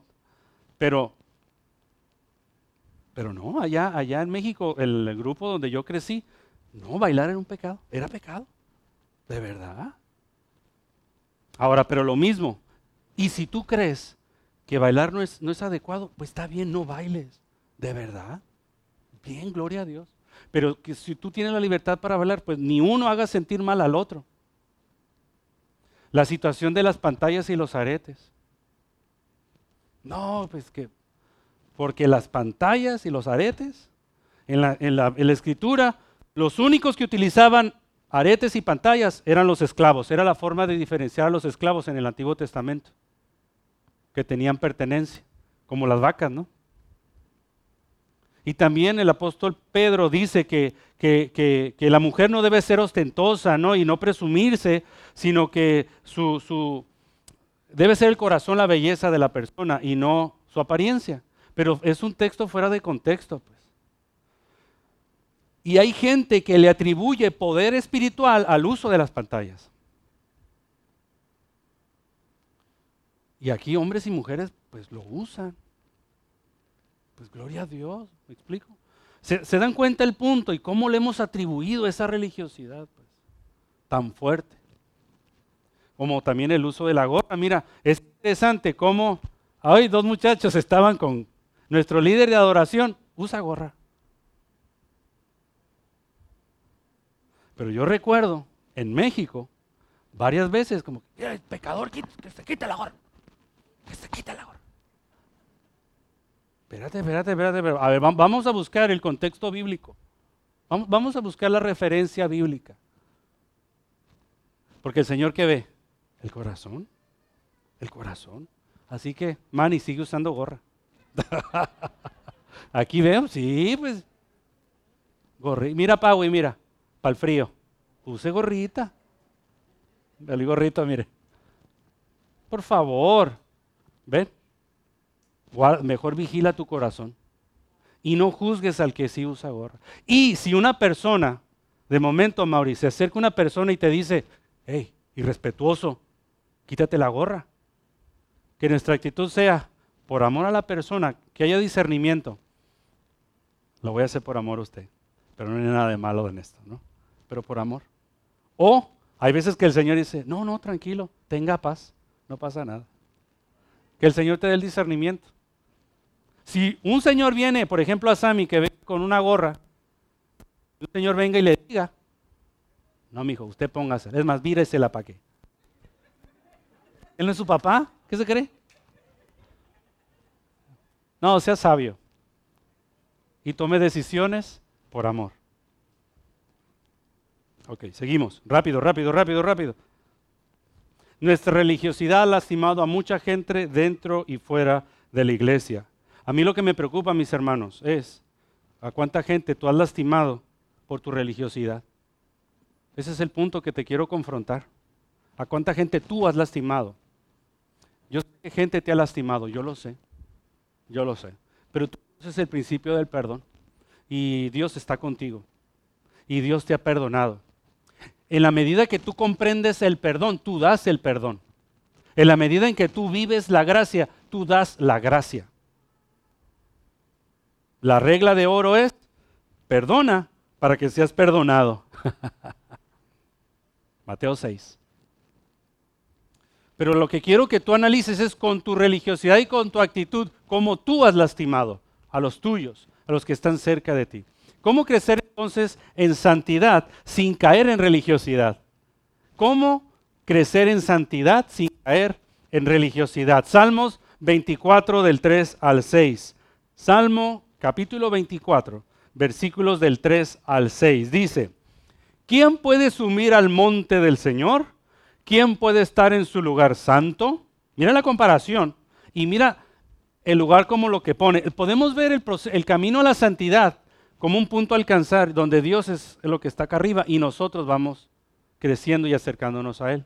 Pero, pero no, allá, allá en México, el, grupo donde yo crecí, no, bailar era un pecado, era pecado, de verdad. Ahora, pero lo mismo, y si tú crees que bailar no es, no es adecuado, pues está bien, no bailes, de verdad. Bien, gloria a Dios. Pero que si tú tienes la libertad para bailar, pues ni uno haga sentir mal al otro. La situación de las pantallas y los aretes. No, pues que, porque las pantallas y los aretes, en la, en la, escritura, los únicos que utilizaban aretes y pantallas eran los esclavos. Era la forma de diferenciar a los esclavos en el Antiguo Testamento, que tenían pertenencia, como las vacas, ¿no? Y también el apóstol Pedro dice que, que, la mujer no debe ser ostentosa ¿no? y no presumirse, sino que su, su, debe ser el corazón la belleza de la persona y no su apariencia. Pero es un texto fuera de contexto. Pues. Y hay gente que le atribuye poder espiritual al uso de las pantallas. Y aquí hombres y mujeres pues lo usan. Pues gloria a Dios, ¿me explico? ¿Se, dan cuenta el punto y cómo le hemos atribuido esa religiosidad pues, tan fuerte? Como también el uso de la gorra. Mira, es interesante cómo hoy dos muchachos estaban con nuestro líder de adoración, usa gorra. Pero yo recuerdo en México varias veces como, pecador, que se quite la gorra, que se quite la gorra. Espérate, espérate, espérate, A ver, vamos a buscar el contexto bíblico. Vamos, vamos a buscar la referencia bíblica. Porque el Señor que ve el corazón, el corazón. Así que, Manny, sigue usando gorra. Aquí veo, sí, pues. Gorri. Mira, Pau, y mira, para el frío. Use gorrita. El gorrito, mire. Por favor. ¿Ven? Mejor vigila tu corazón y no juzgues al que sí usa gorra. Y si una persona, de momento, Mauri, se acerca una persona y te dice, hey, irrespetuoso, quítate la gorra. Que nuestra actitud sea, por amor a la persona, que haya discernimiento. Lo voy a hacer por amor a usted. Pero no hay nada de malo en esto, ¿no? Pero por amor. O hay veces que el Señor dice, no, no, tranquilo, tenga paz, no pasa nada. Que el Señor te dé el discernimiento. Si un señor viene, por ejemplo, a Sammy que ve con una gorra, un señor venga y le diga, no, mijo, usted póngase. Es más, víresela para qué. ¿Él no es su papá? ¿Qué se cree? No, sea sabio. y tome decisiones por amor. Ok, seguimos. Rápido, rápido, rápido, rápido. Nuestra religiosidad ha lastimado a mucha gente dentro y fuera de la iglesia. A mí lo que me preocupa, mis hermanos, es a cuánta gente tú has lastimado por tu religiosidad. Ese es el punto que te quiero confrontar. ¿A cuánta gente tú has lastimado? Yo sé que gente te ha lastimado, yo lo sé. Yo lo sé. Pero tú es el principio del perdón. Y Dios está contigo. Y Dios te ha perdonado. En la medida que tú comprendes el perdón, tú das el perdón. En la medida en que tú vives la gracia, tú das la gracia. La regla de oro es, perdona para que seas perdonado. Mateo 6. Pero lo que quiero que tú analices es con tu religiosidad y con tu actitud, cómo tú has lastimado a los tuyos, a los que están cerca de ti. ¿Cómo crecer entonces en santidad sin caer en religiosidad? ¿Cómo crecer en santidad sin caer en religiosidad? Salmos 24 del 3 al 6. Salmo capítulo 24, versículos del 3 al 6. Dice, ¿quién puede sumir al monte del Señor? ¿Quién puede estar en su lugar santo? Mira la comparación y mira el lugar como lo que pone. Podemos ver el, camino a la santidad como un punto a alcanzar donde Dios es lo que está acá arriba y nosotros vamos creciendo y acercándonos a Él.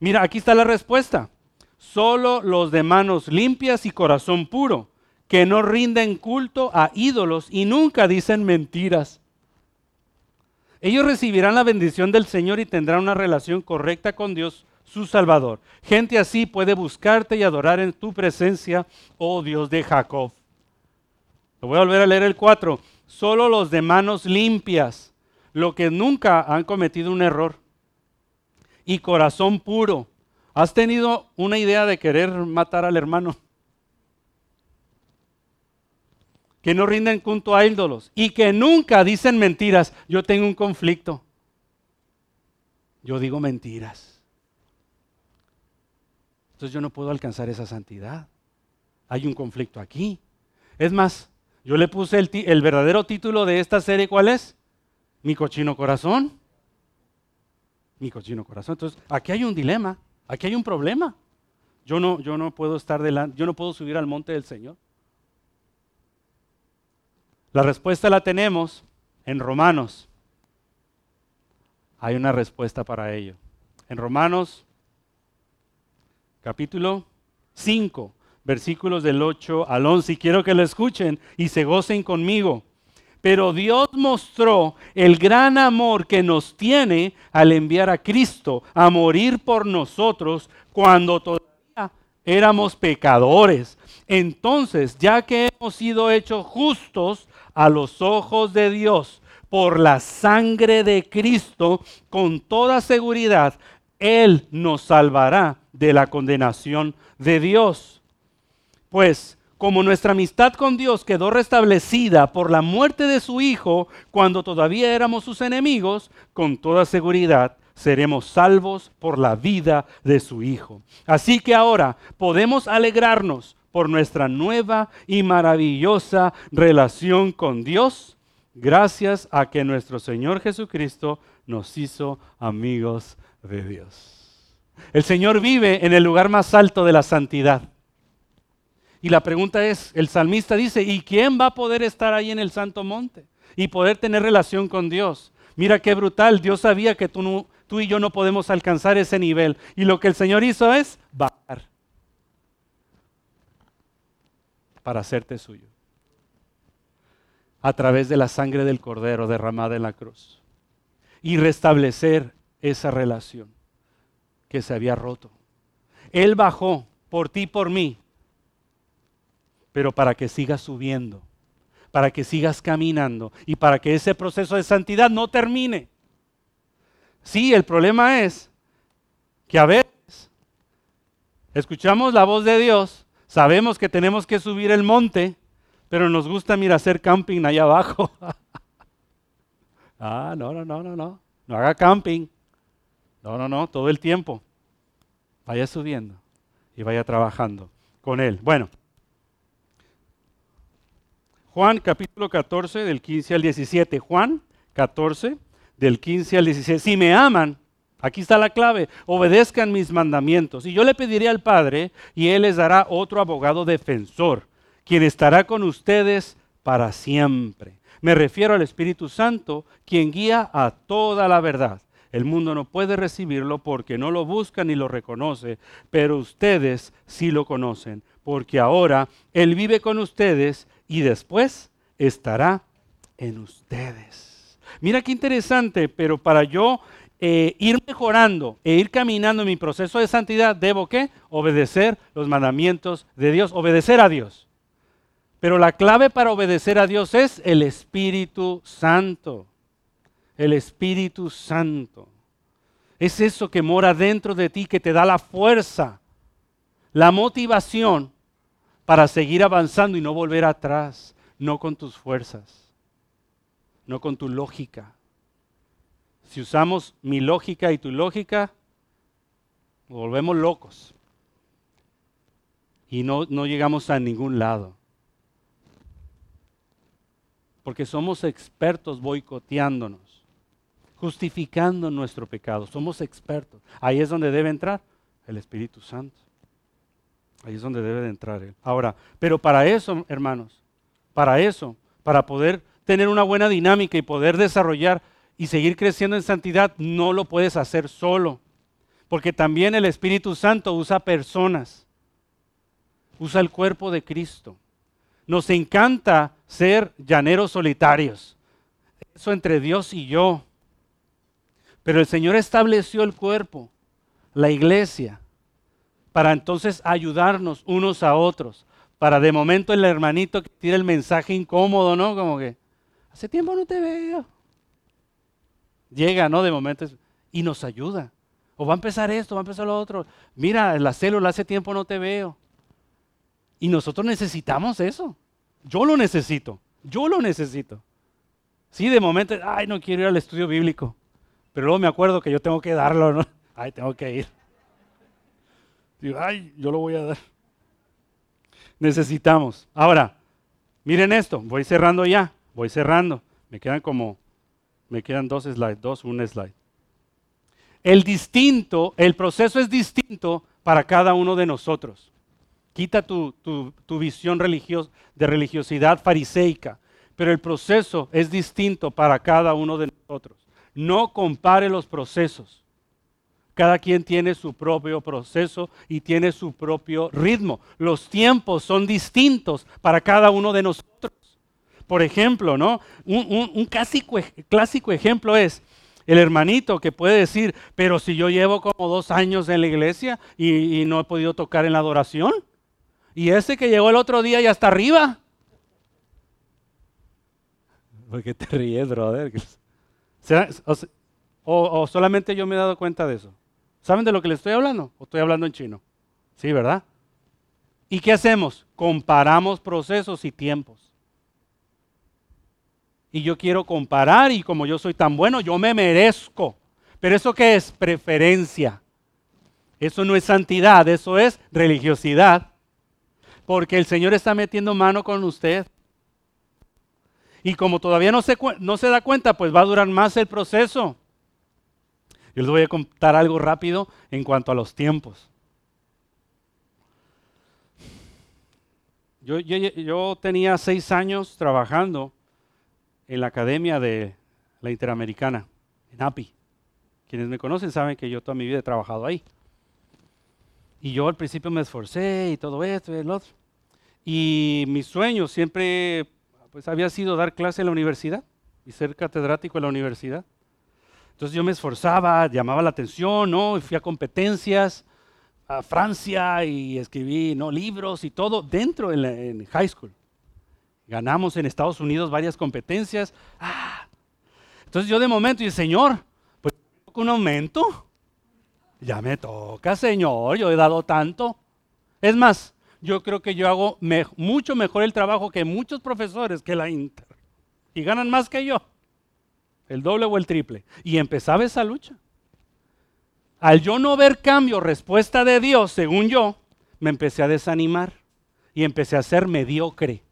Mira, aquí está la respuesta. Solo los de manos limpias y corazón puro, que no rinden culto a ídolos y nunca dicen mentiras. Ellos recibirán la bendición del Señor y tendrán una relación correcta con Dios, su Salvador. Gente así puede buscarte y adorar en tu presencia, oh Dios de Jacob. Lo voy a volver a leer el 4. Solo los de manos limpias, los que nunca han cometido un error, y corazón puro. ¿Has tenido una idea de querer matar al hermano? Que no rinden culto a ídolos y que nunca dicen mentiras. Yo tengo un conflicto. Yo digo mentiras. Entonces yo no puedo alcanzar esa santidad. Hay un conflicto aquí. Es más, yo le puse el, el verdadero título de esta serie, ¿cuál es? Mi cochino corazón. Mi cochino corazón. Entonces, aquí hay un dilema, aquí hay un problema. Yo no, yo no puedo estar delante, yo no puedo subir al monte del Señor. La respuesta la tenemos en Romanos. Hay una respuesta para ello. En Romanos capítulo 5, versículos del 8 al 11. Y quiero que lo escuchen y se gocen conmigo. Pero Dios mostró el gran amor que nos tiene al enviar a Cristo a morir por nosotros cuando todavía éramos pecadores. Entonces, ya que hemos sido hechos justos a los ojos de Dios por la sangre de Cristo, con toda seguridad, Él nos salvará de la condenación de Dios. Pues, como nuestra amistad con Dios quedó restablecida por la muerte de su Hijo cuando todavía éramos sus enemigos, con toda seguridad seremos salvos por la vida de su Hijo. Así que ahora podemos alegrarnos por nuestra nueva y maravillosa relación con Dios, gracias a que nuestro Señor Jesucristo nos hizo amigos de Dios. El Señor vive en el lugar más alto de la santidad. Y la pregunta es, el salmista dice, ¿y quién va a poder estar ahí en el santo monte y poder tener relación con Dios? Mira qué brutal, Dios sabía que tú, tú y yo no podemos alcanzar ese nivel. Y lo que el Señor hizo es bajar para hacerte suyo. A través de la sangre del cordero derramada en la cruz. Y restablecer esa relación que se había roto. Él bajó por ti por mí, pero para que sigas subiendo, para que sigas caminando y para que ese proceso de santidad no termine. Sí, el problema es que a veces escuchamos la voz de Dios Sabemos que tenemos que subir el monte, pero nos gusta, mira, hacer camping allá abajo. ah, no, no, no, no, no. No haga camping. No, no, no, todo el tiempo. Vaya subiendo y vaya trabajando con él. Bueno, Juan capítulo 14 del 15 al 17. Juan 14 del 15 al 16. Si me aman, aquí está la clave, obedezcan mis mandamientos. Y yo le pediré al Padre y Él les dará otro abogado defensor, quien estará con ustedes para siempre. Me refiero al Espíritu Santo, quien guía a toda la verdad. El mundo no puede recibirlo porque no lo busca ni lo reconoce, pero ustedes sí lo conocen, porque ahora Él vive con ustedes y después estará en ustedes. Mira qué interesante, pero para yo eh, ir mejorando e ir caminando en mi proceso de santidad, debo qué? Obedecer los mandamientos de Dios, obedecer a Dios. Pero la clave para obedecer a Dios es el Espíritu Santo. El Espíritu Santo. Es eso que mora dentro de ti, que te da la fuerza, la motivación para seguir avanzando y no volver atrás, no con tus fuerzas, no con tu lógica. Si usamos mi lógica y tu lógica, nos volvemos locos y no, no llegamos a ningún lado porque somos expertos boicoteándonos, justificando nuestro pecado. Somos expertos. Ahí es donde debe entrar el Espíritu Santo. Ahí es donde debe de entrar Él. Ahora, pero para eso, hermanos, para eso, para poder tener una buena dinámica y poder desarrollar y seguir creciendo en santidad, no lo puedes hacer solo. Porque también el Espíritu Santo usa personas, usa el cuerpo de Cristo. Nos encanta ser llaneros solitarios. Eso entre Dios y yo. Pero el Señor estableció el cuerpo, la iglesia, para entonces ayudarnos unos a otros. Para de momento el hermanito que tira el mensaje incómodo, ¿no? Como que, hace tiempo no te veo. Llega, ¿no? De momento y nos ayuda. O va a empezar esto, va a empezar lo otro. Mira, la célula hace tiempo no te veo. Y nosotros necesitamos eso. Yo lo necesito. Yo lo necesito. Sí, de momento, ay, no quiero ir al estudio bíblico. Pero luego me acuerdo que yo tengo que darlo, ¿no? Ay, tengo que ir. Digo, ay, yo lo voy a dar. Necesitamos. Ahora, miren esto, voy cerrando ya, voy cerrando. Me quedan como, me quedan dos slides, dos, un slide. El distinto, el proceso es distinto para cada uno de nosotros. Quita tu, visión de religiosidad fariseica, pero el proceso es distinto para cada uno de nosotros. No compare los procesos. Cada quien tiene su propio proceso y tiene su propio ritmo. Los tiempos son distintos para cada uno de nosotros. Por ejemplo, ¿no? Un, clásico, ejemplo es el hermanito que puede decir, pero si yo llevo como dos años en la iglesia y no he podido tocar en la adoración, y ese que llegó el otro día ya está arriba. ¿Por qué te ríes, brother? O, solamente yo me he dado cuenta de eso? ¿Saben de lo que le estoy hablando? ¿O estoy hablando en chino? Sí, ¿verdad? ¿Y qué hacemos? Comparamos procesos y tiempos. Y yo quiero comparar y como yo soy tan bueno, yo me merezco. Pero eso qué es? Preferencia. Eso no es santidad, eso es religiosidad porque el Señor está metiendo mano con usted. Y como todavía no se, da cuenta, pues va a durar más el proceso. Yo les voy a contar algo rápido en cuanto a los tiempos. Yo, tenía seis años trabajando en la academia de la Interamericana, en API. Quienes me conocen saben que yo toda mi vida he trabajado ahí. Y yo al principio me esforcé y todo esto y el otro. Y mi sueño siempre pues, había sido dar clase en la universidad y ser catedrático en la universidad. Entonces yo me esforzaba, llamaba la atención, ¿no? Y fui a competencias a Francia y escribí ¿no? libros y todo dentro en, en high school. Ganamos en Estados Unidos varias competencias. Ah. Entonces yo de momento dije, Señor, pues un aumento. Ya me toca, Señor, yo he dado tanto. Es más, yo creo que yo hago mucho mejor el trabajo que muchos profesores que la Inter. Y ganan más que yo. El doble o el triple. Y empezaba esa lucha. Al yo no ver cambio, respuesta de Dios, según yo, me empecé a desanimar y empecé a ser mediocre.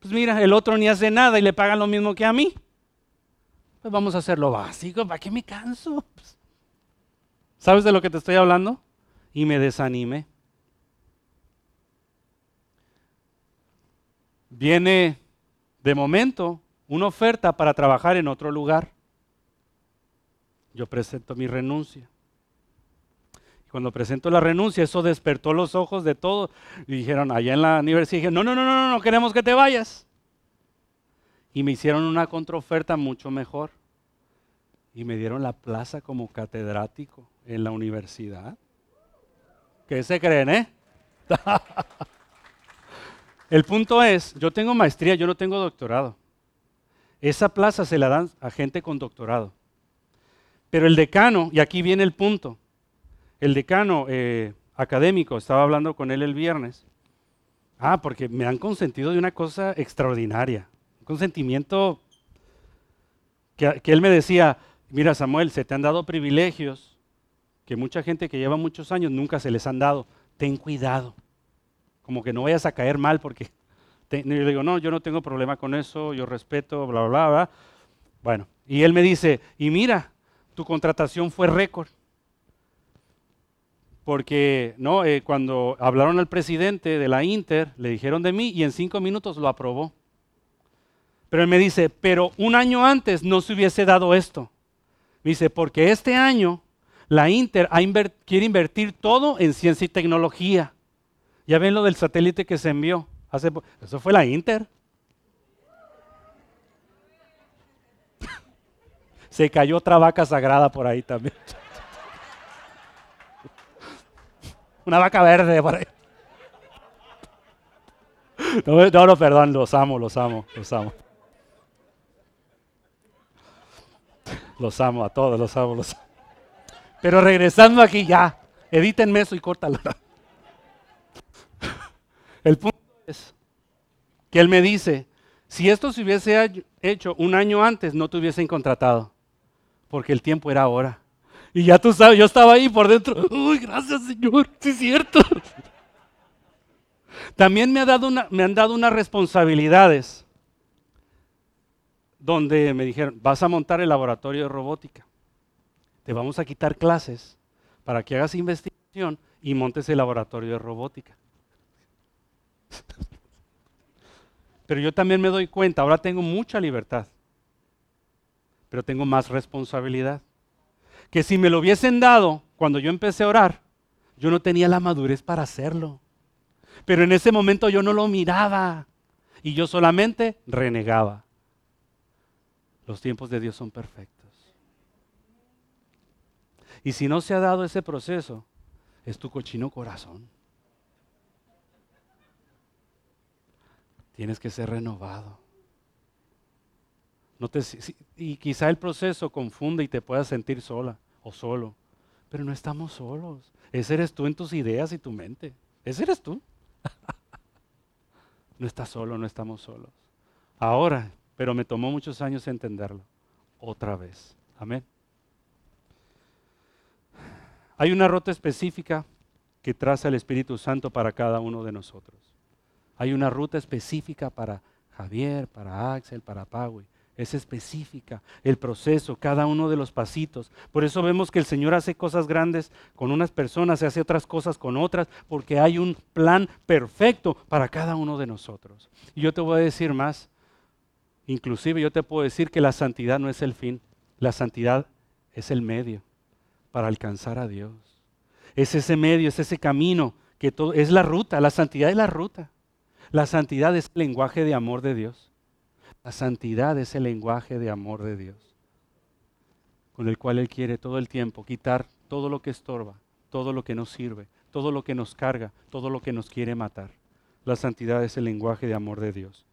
Pues mira, el otro ni hace nada y le pagan lo mismo que a mí. Pues vamos a hacer lo básico, ¿para qué me canso? Pues, ¿Sabes de lo que te estoy hablando? Y me desanimé. Viene de momento una oferta para trabajar en otro lugar. Yo presento mi renuncia. Cuando presento la renuncia, eso despertó los ojos de todos. Y dijeron, allá en la universidad, no, no, no, no, no, queremos que te vayas. Y me hicieron una contraoferta mucho mejor. Y me dieron la plaza como catedrático en la universidad. ¿Qué se creen, eh? El punto es, yo tengo maestría, yo no tengo doctorado. Esa plaza se la dan a gente con doctorado. Pero el decano, y aquí viene el punto, el decano eh, académico, estaba hablando con él el viernes. Ah, porque me han consentido de una cosa extraordinaria, un consentimiento que, él me decía, mira Samuel, se te han dado privilegios que mucha gente que lleva muchos años nunca se les han dado. Ten cuidado, como que no vayas a caer mal porque yo le digo, no, yo no tengo problema con eso, yo respeto, bla, bla, bla. Bueno, y él me dice, y mira, tu contratación fue récord porque eh, cuando hablaron al presidente de la Inter, le dijeron de mí y en cinco minutos lo aprobó. Pero él me dice, pero un año antes no se hubiese dado esto. Me dice, porque este año la Inter quiere invertir todo en ciencia y tecnología. Ya ven lo del satélite que se envió. Hace, eso fue la Inter. se cayó otra vaca sagrada por ahí también. Una vaca verde por ahí. No, no, perdón, los amo, los amo, los amo. Los amo a todos, los amo, los amo. Pero regresando aquí ya, edítenme eso y córtalo. El punto es que él me dice, si esto se hubiese hecho un año antes, no te hubiesen contratado, porque el tiempo era ahora. Y ya tú sabes, yo estaba ahí por dentro. Uy, gracias Señor, sí es cierto. También me, dado una, me han dado unas responsabilidades donde me dijeron, vas a montar el laboratorio de robótica. Te vamos a quitar clases para que hagas investigación y montes el laboratorio de robótica. Pero yo también me doy cuenta, ahora tengo mucha libertad, pero tengo más responsabilidad que si me lo hubiesen dado cuando yo empecé a orar, yo no tenía la madurez para hacerlo. Pero en ese momento yo no lo miraba y yo solamente renegaba. Los tiempos de Dios son perfectos. Y si no se ha dado ese proceso, es tu cochino corazón. Tienes que ser renovado. Y quizá el proceso confunde y te puedas sentir sola o solo. Pero no estamos solos. Ese eres tú en tus ideas y tu mente. Ese eres tú. no estás solo, no estamos solos. Ahora, pero me tomó muchos años entenderlo. Otra vez. Amén. Hay una ruta específica que traza el Espíritu Santo para cada uno de nosotros. Hay una ruta específica para Javier, para Axel, para Pagui es específica, el proceso, cada uno de los pasitos. Por eso vemos que el Señor hace cosas grandes con unas personas, se hace otras cosas con otras, porque hay un plan perfecto para cada uno de nosotros. Y yo te voy a decir más, inclusive yo te puedo decir que la santidad no es el fin, la santidad es el medio para alcanzar a Dios. Es ese medio, es ese camino, que todo, es la ruta, la santidad es la ruta. La santidad es el lenguaje de amor de Dios. La santidad es el lenguaje de amor de Dios, con el cual Él quiere todo el tiempo quitar todo lo que estorba, todo lo que nos sirve, todo lo que nos carga, todo lo que nos quiere matar. La santidad es el lenguaje de amor de Dios.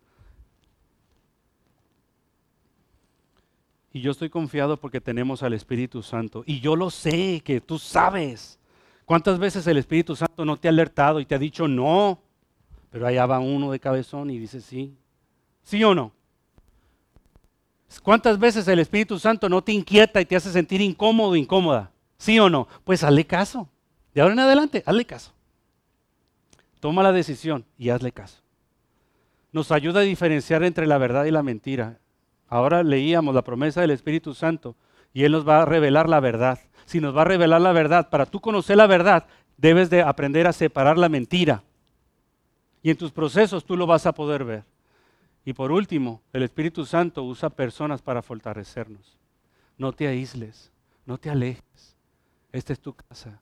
Y yo estoy confiado porque tenemos al Espíritu Santo. Y yo lo sé, que tú sabes. ¿Cuántas veces el Espíritu Santo no te ha alertado y te ha dicho no? Pero allá va uno de cabezón y dice sí. ¿Sí o no? ¿Cuántas veces el Espíritu Santo no te inquieta y te hace sentir incómodo incómoda? ¿Sí o no? Pues hazle caso. De ahora en adelante, hazle caso. Toma la decisión y hazle caso. nos ayuda a diferenciar entre la verdad y la mentira. Ahora leíamos la promesa del Espíritu Santo y Él nos va a revelar la verdad. Si nos va a revelar la verdad, para tú conocer la verdad, debes de aprender a separar la mentira. Y en tus procesos tú lo vas a poder ver. Y por último, el Espíritu Santo usa personas para fortalecernos. No te aísles, no te alejes. Esta es tu casa.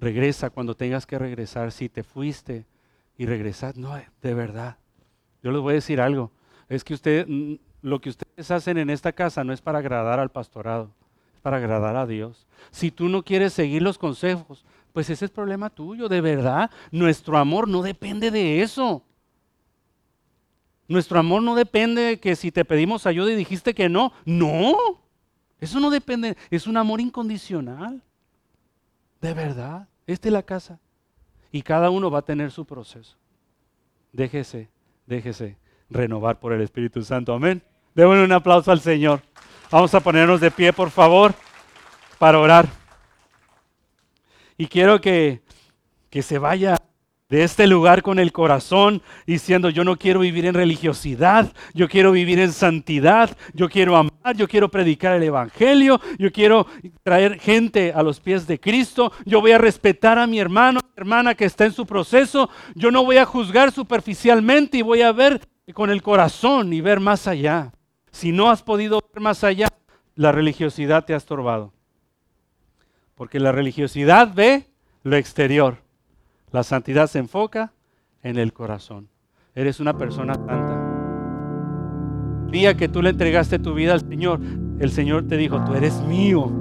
Regresa cuando tengas que regresar. Si te fuiste y regresas, no, de verdad. Yo les voy a decir algo. Es que usted, mm, lo que ustedes hacen en esta casa no es para agradar al pastorado, es para agradar a Dios. Si tú no quieres seguir los consejos, pues ese es problema tuyo, de verdad. Nuestro amor no depende de eso. Nuestro amor no depende de que si te pedimos ayuda y dijiste que no. No, eso no depende, es un amor incondicional. De verdad, esta es la casa. Y cada uno va a tener su proceso. Déjese, déjese renovar por el Espíritu Santo. Amén. Démosle un aplauso al Señor. Vamos a ponernos de pie, por favor, para orar. Y quiero que, que se vaya de este lugar con el corazón diciendo, yo no quiero vivir en religiosidad, yo quiero vivir en santidad, yo quiero amar, yo quiero predicar el Evangelio, yo quiero traer gente a los pies de Cristo, yo voy a respetar a mi hermano, hermana que está en su proceso, yo no voy a juzgar superficialmente y voy a ver con el corazón y ver más allá. Si no has podido ver más allá, la religiosidad te ha estorbado. Porque la religiosidad ve lo exterior. La santidad se enfoca en el corazón. Eres una persona santa. El día que tú le entregaste tu vida al Señor, el Señor te dijo, tú eres mío.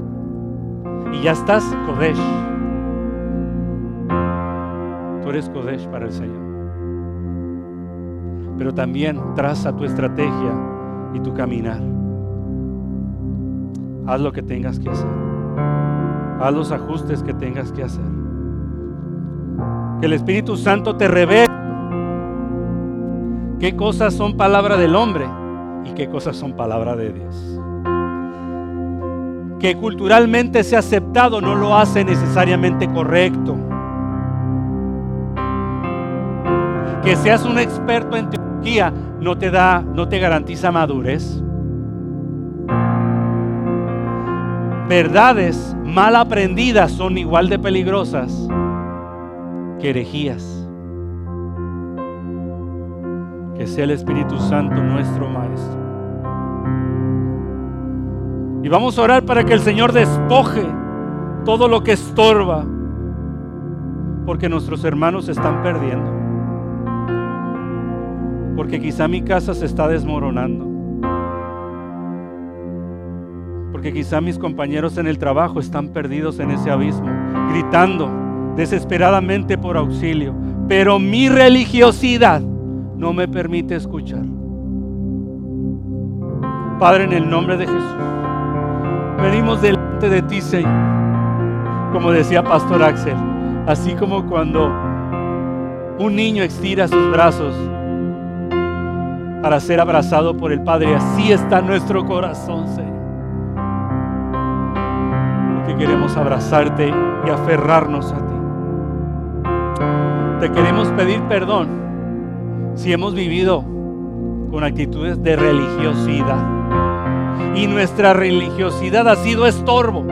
Y ya estás Kodesh. Tú eres Kodesh para el Señor. Pero también traza tu estrategia y tu caminar. Haz lo que tengas que hacer. Haz los ajustes que tengas que hacer que el Espíritu Santo te revele qué cosas son palabra del hombre y qué cosas son palabra de Dios. Que culturalmente sea aceptado no lo hace necesariamente correcto. Que seas un experto en teología no te da, no te garantiza madurez. Verdades mal aprendidas son igual de peligrosas herejías. Que sea el Espíritu Santo nuestro Maestro. Y vamos a orar para que el Señor despoje todo lo que estorba, porque nuestros hermanos se están perdiendo. Porque quizá mi casa se está desmoronando. Porque quizá mis compañeros en el trabajo están perdidos en ese abismo, gritando desesperadamente por auxilio, pero mi religiosidad no me permite escuchar. Padre, en el nombre de Jesús, venimos delante de ti, Señor, como decía Pastor Axel, así como cuando un niño estira sus brazos para ser abrazado por el Padre, así está nuestro corazón, Señor. Porque queremos abrazarte y aferrarnos a ti te queremos pedir perdón si hemos vivido con actitudes de religiosidad. Y nuestra religiosidad ha sido estorbo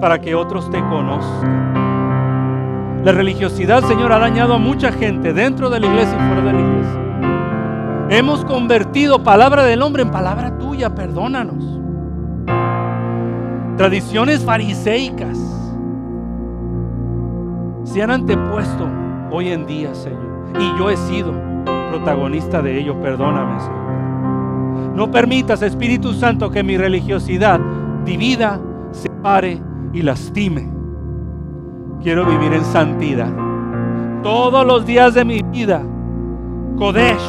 para que otros te conozcan. La religiosidad, Señor, ha dañado a mucha gente dentro de la iglesia y fuera de la iglesia. Hemos convertido palabra del hombre en palabra tuya, perdónanos. Tradiciones fariseicas se han antepuesto hoy en día, Señor. Y yo he sido protagonista de ello. Perdóname, Señor. No permitas, Espíritu Santo, que mi religiosidad divida, separe y lastime. Quiero vivir en santidad. Todos los días de mi vida. Kodesh.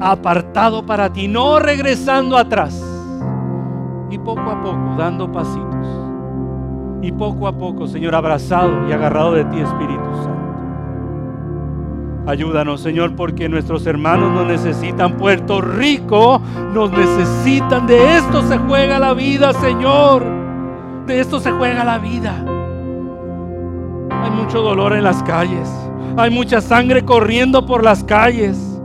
Apartado para ti. No regresando atrás. Y poco a poco dando pasitos. Y poco a poco, Señor, abrazado y agarrado de ti, Espíritu Santo. Ayúdanos, Señor, porque nuestros hermanos nos necesitan. Puerto Rico nos necesitan. De esto se juega la vida, Señor. De esto se juega la vida. Hay mucho dolor en las calles. Hay mucha sangre corriendo por las calles.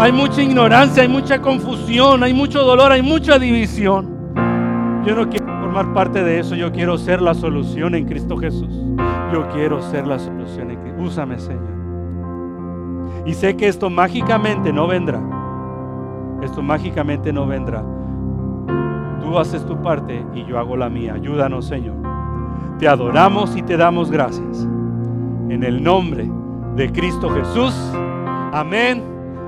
Hay mucha ignorancia, hay mucha confusión, hay mucho dolor, hay mucha división. Yo no quiero formar parte de eso, yo quiero ser la solución en Cristo Jesús. Yo quiero ser la solución en Cristo. Úsame, Señor. Y sé que esto mágicamente no vendrá. Esto mágicamente no vendrá. Tú haces tu parte y yo hago la mía. Ayúdanos, Señor. Te adoramos y te damos gracias. En el nombre de Cristo Jesús. Amén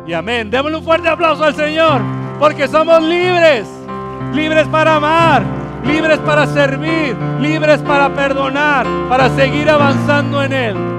y amén. Démosle un fuerte aplauso al Señor, porque somos libres, libres para amar, libres para servir, libres para perdonar, para seguir avanzando en Él.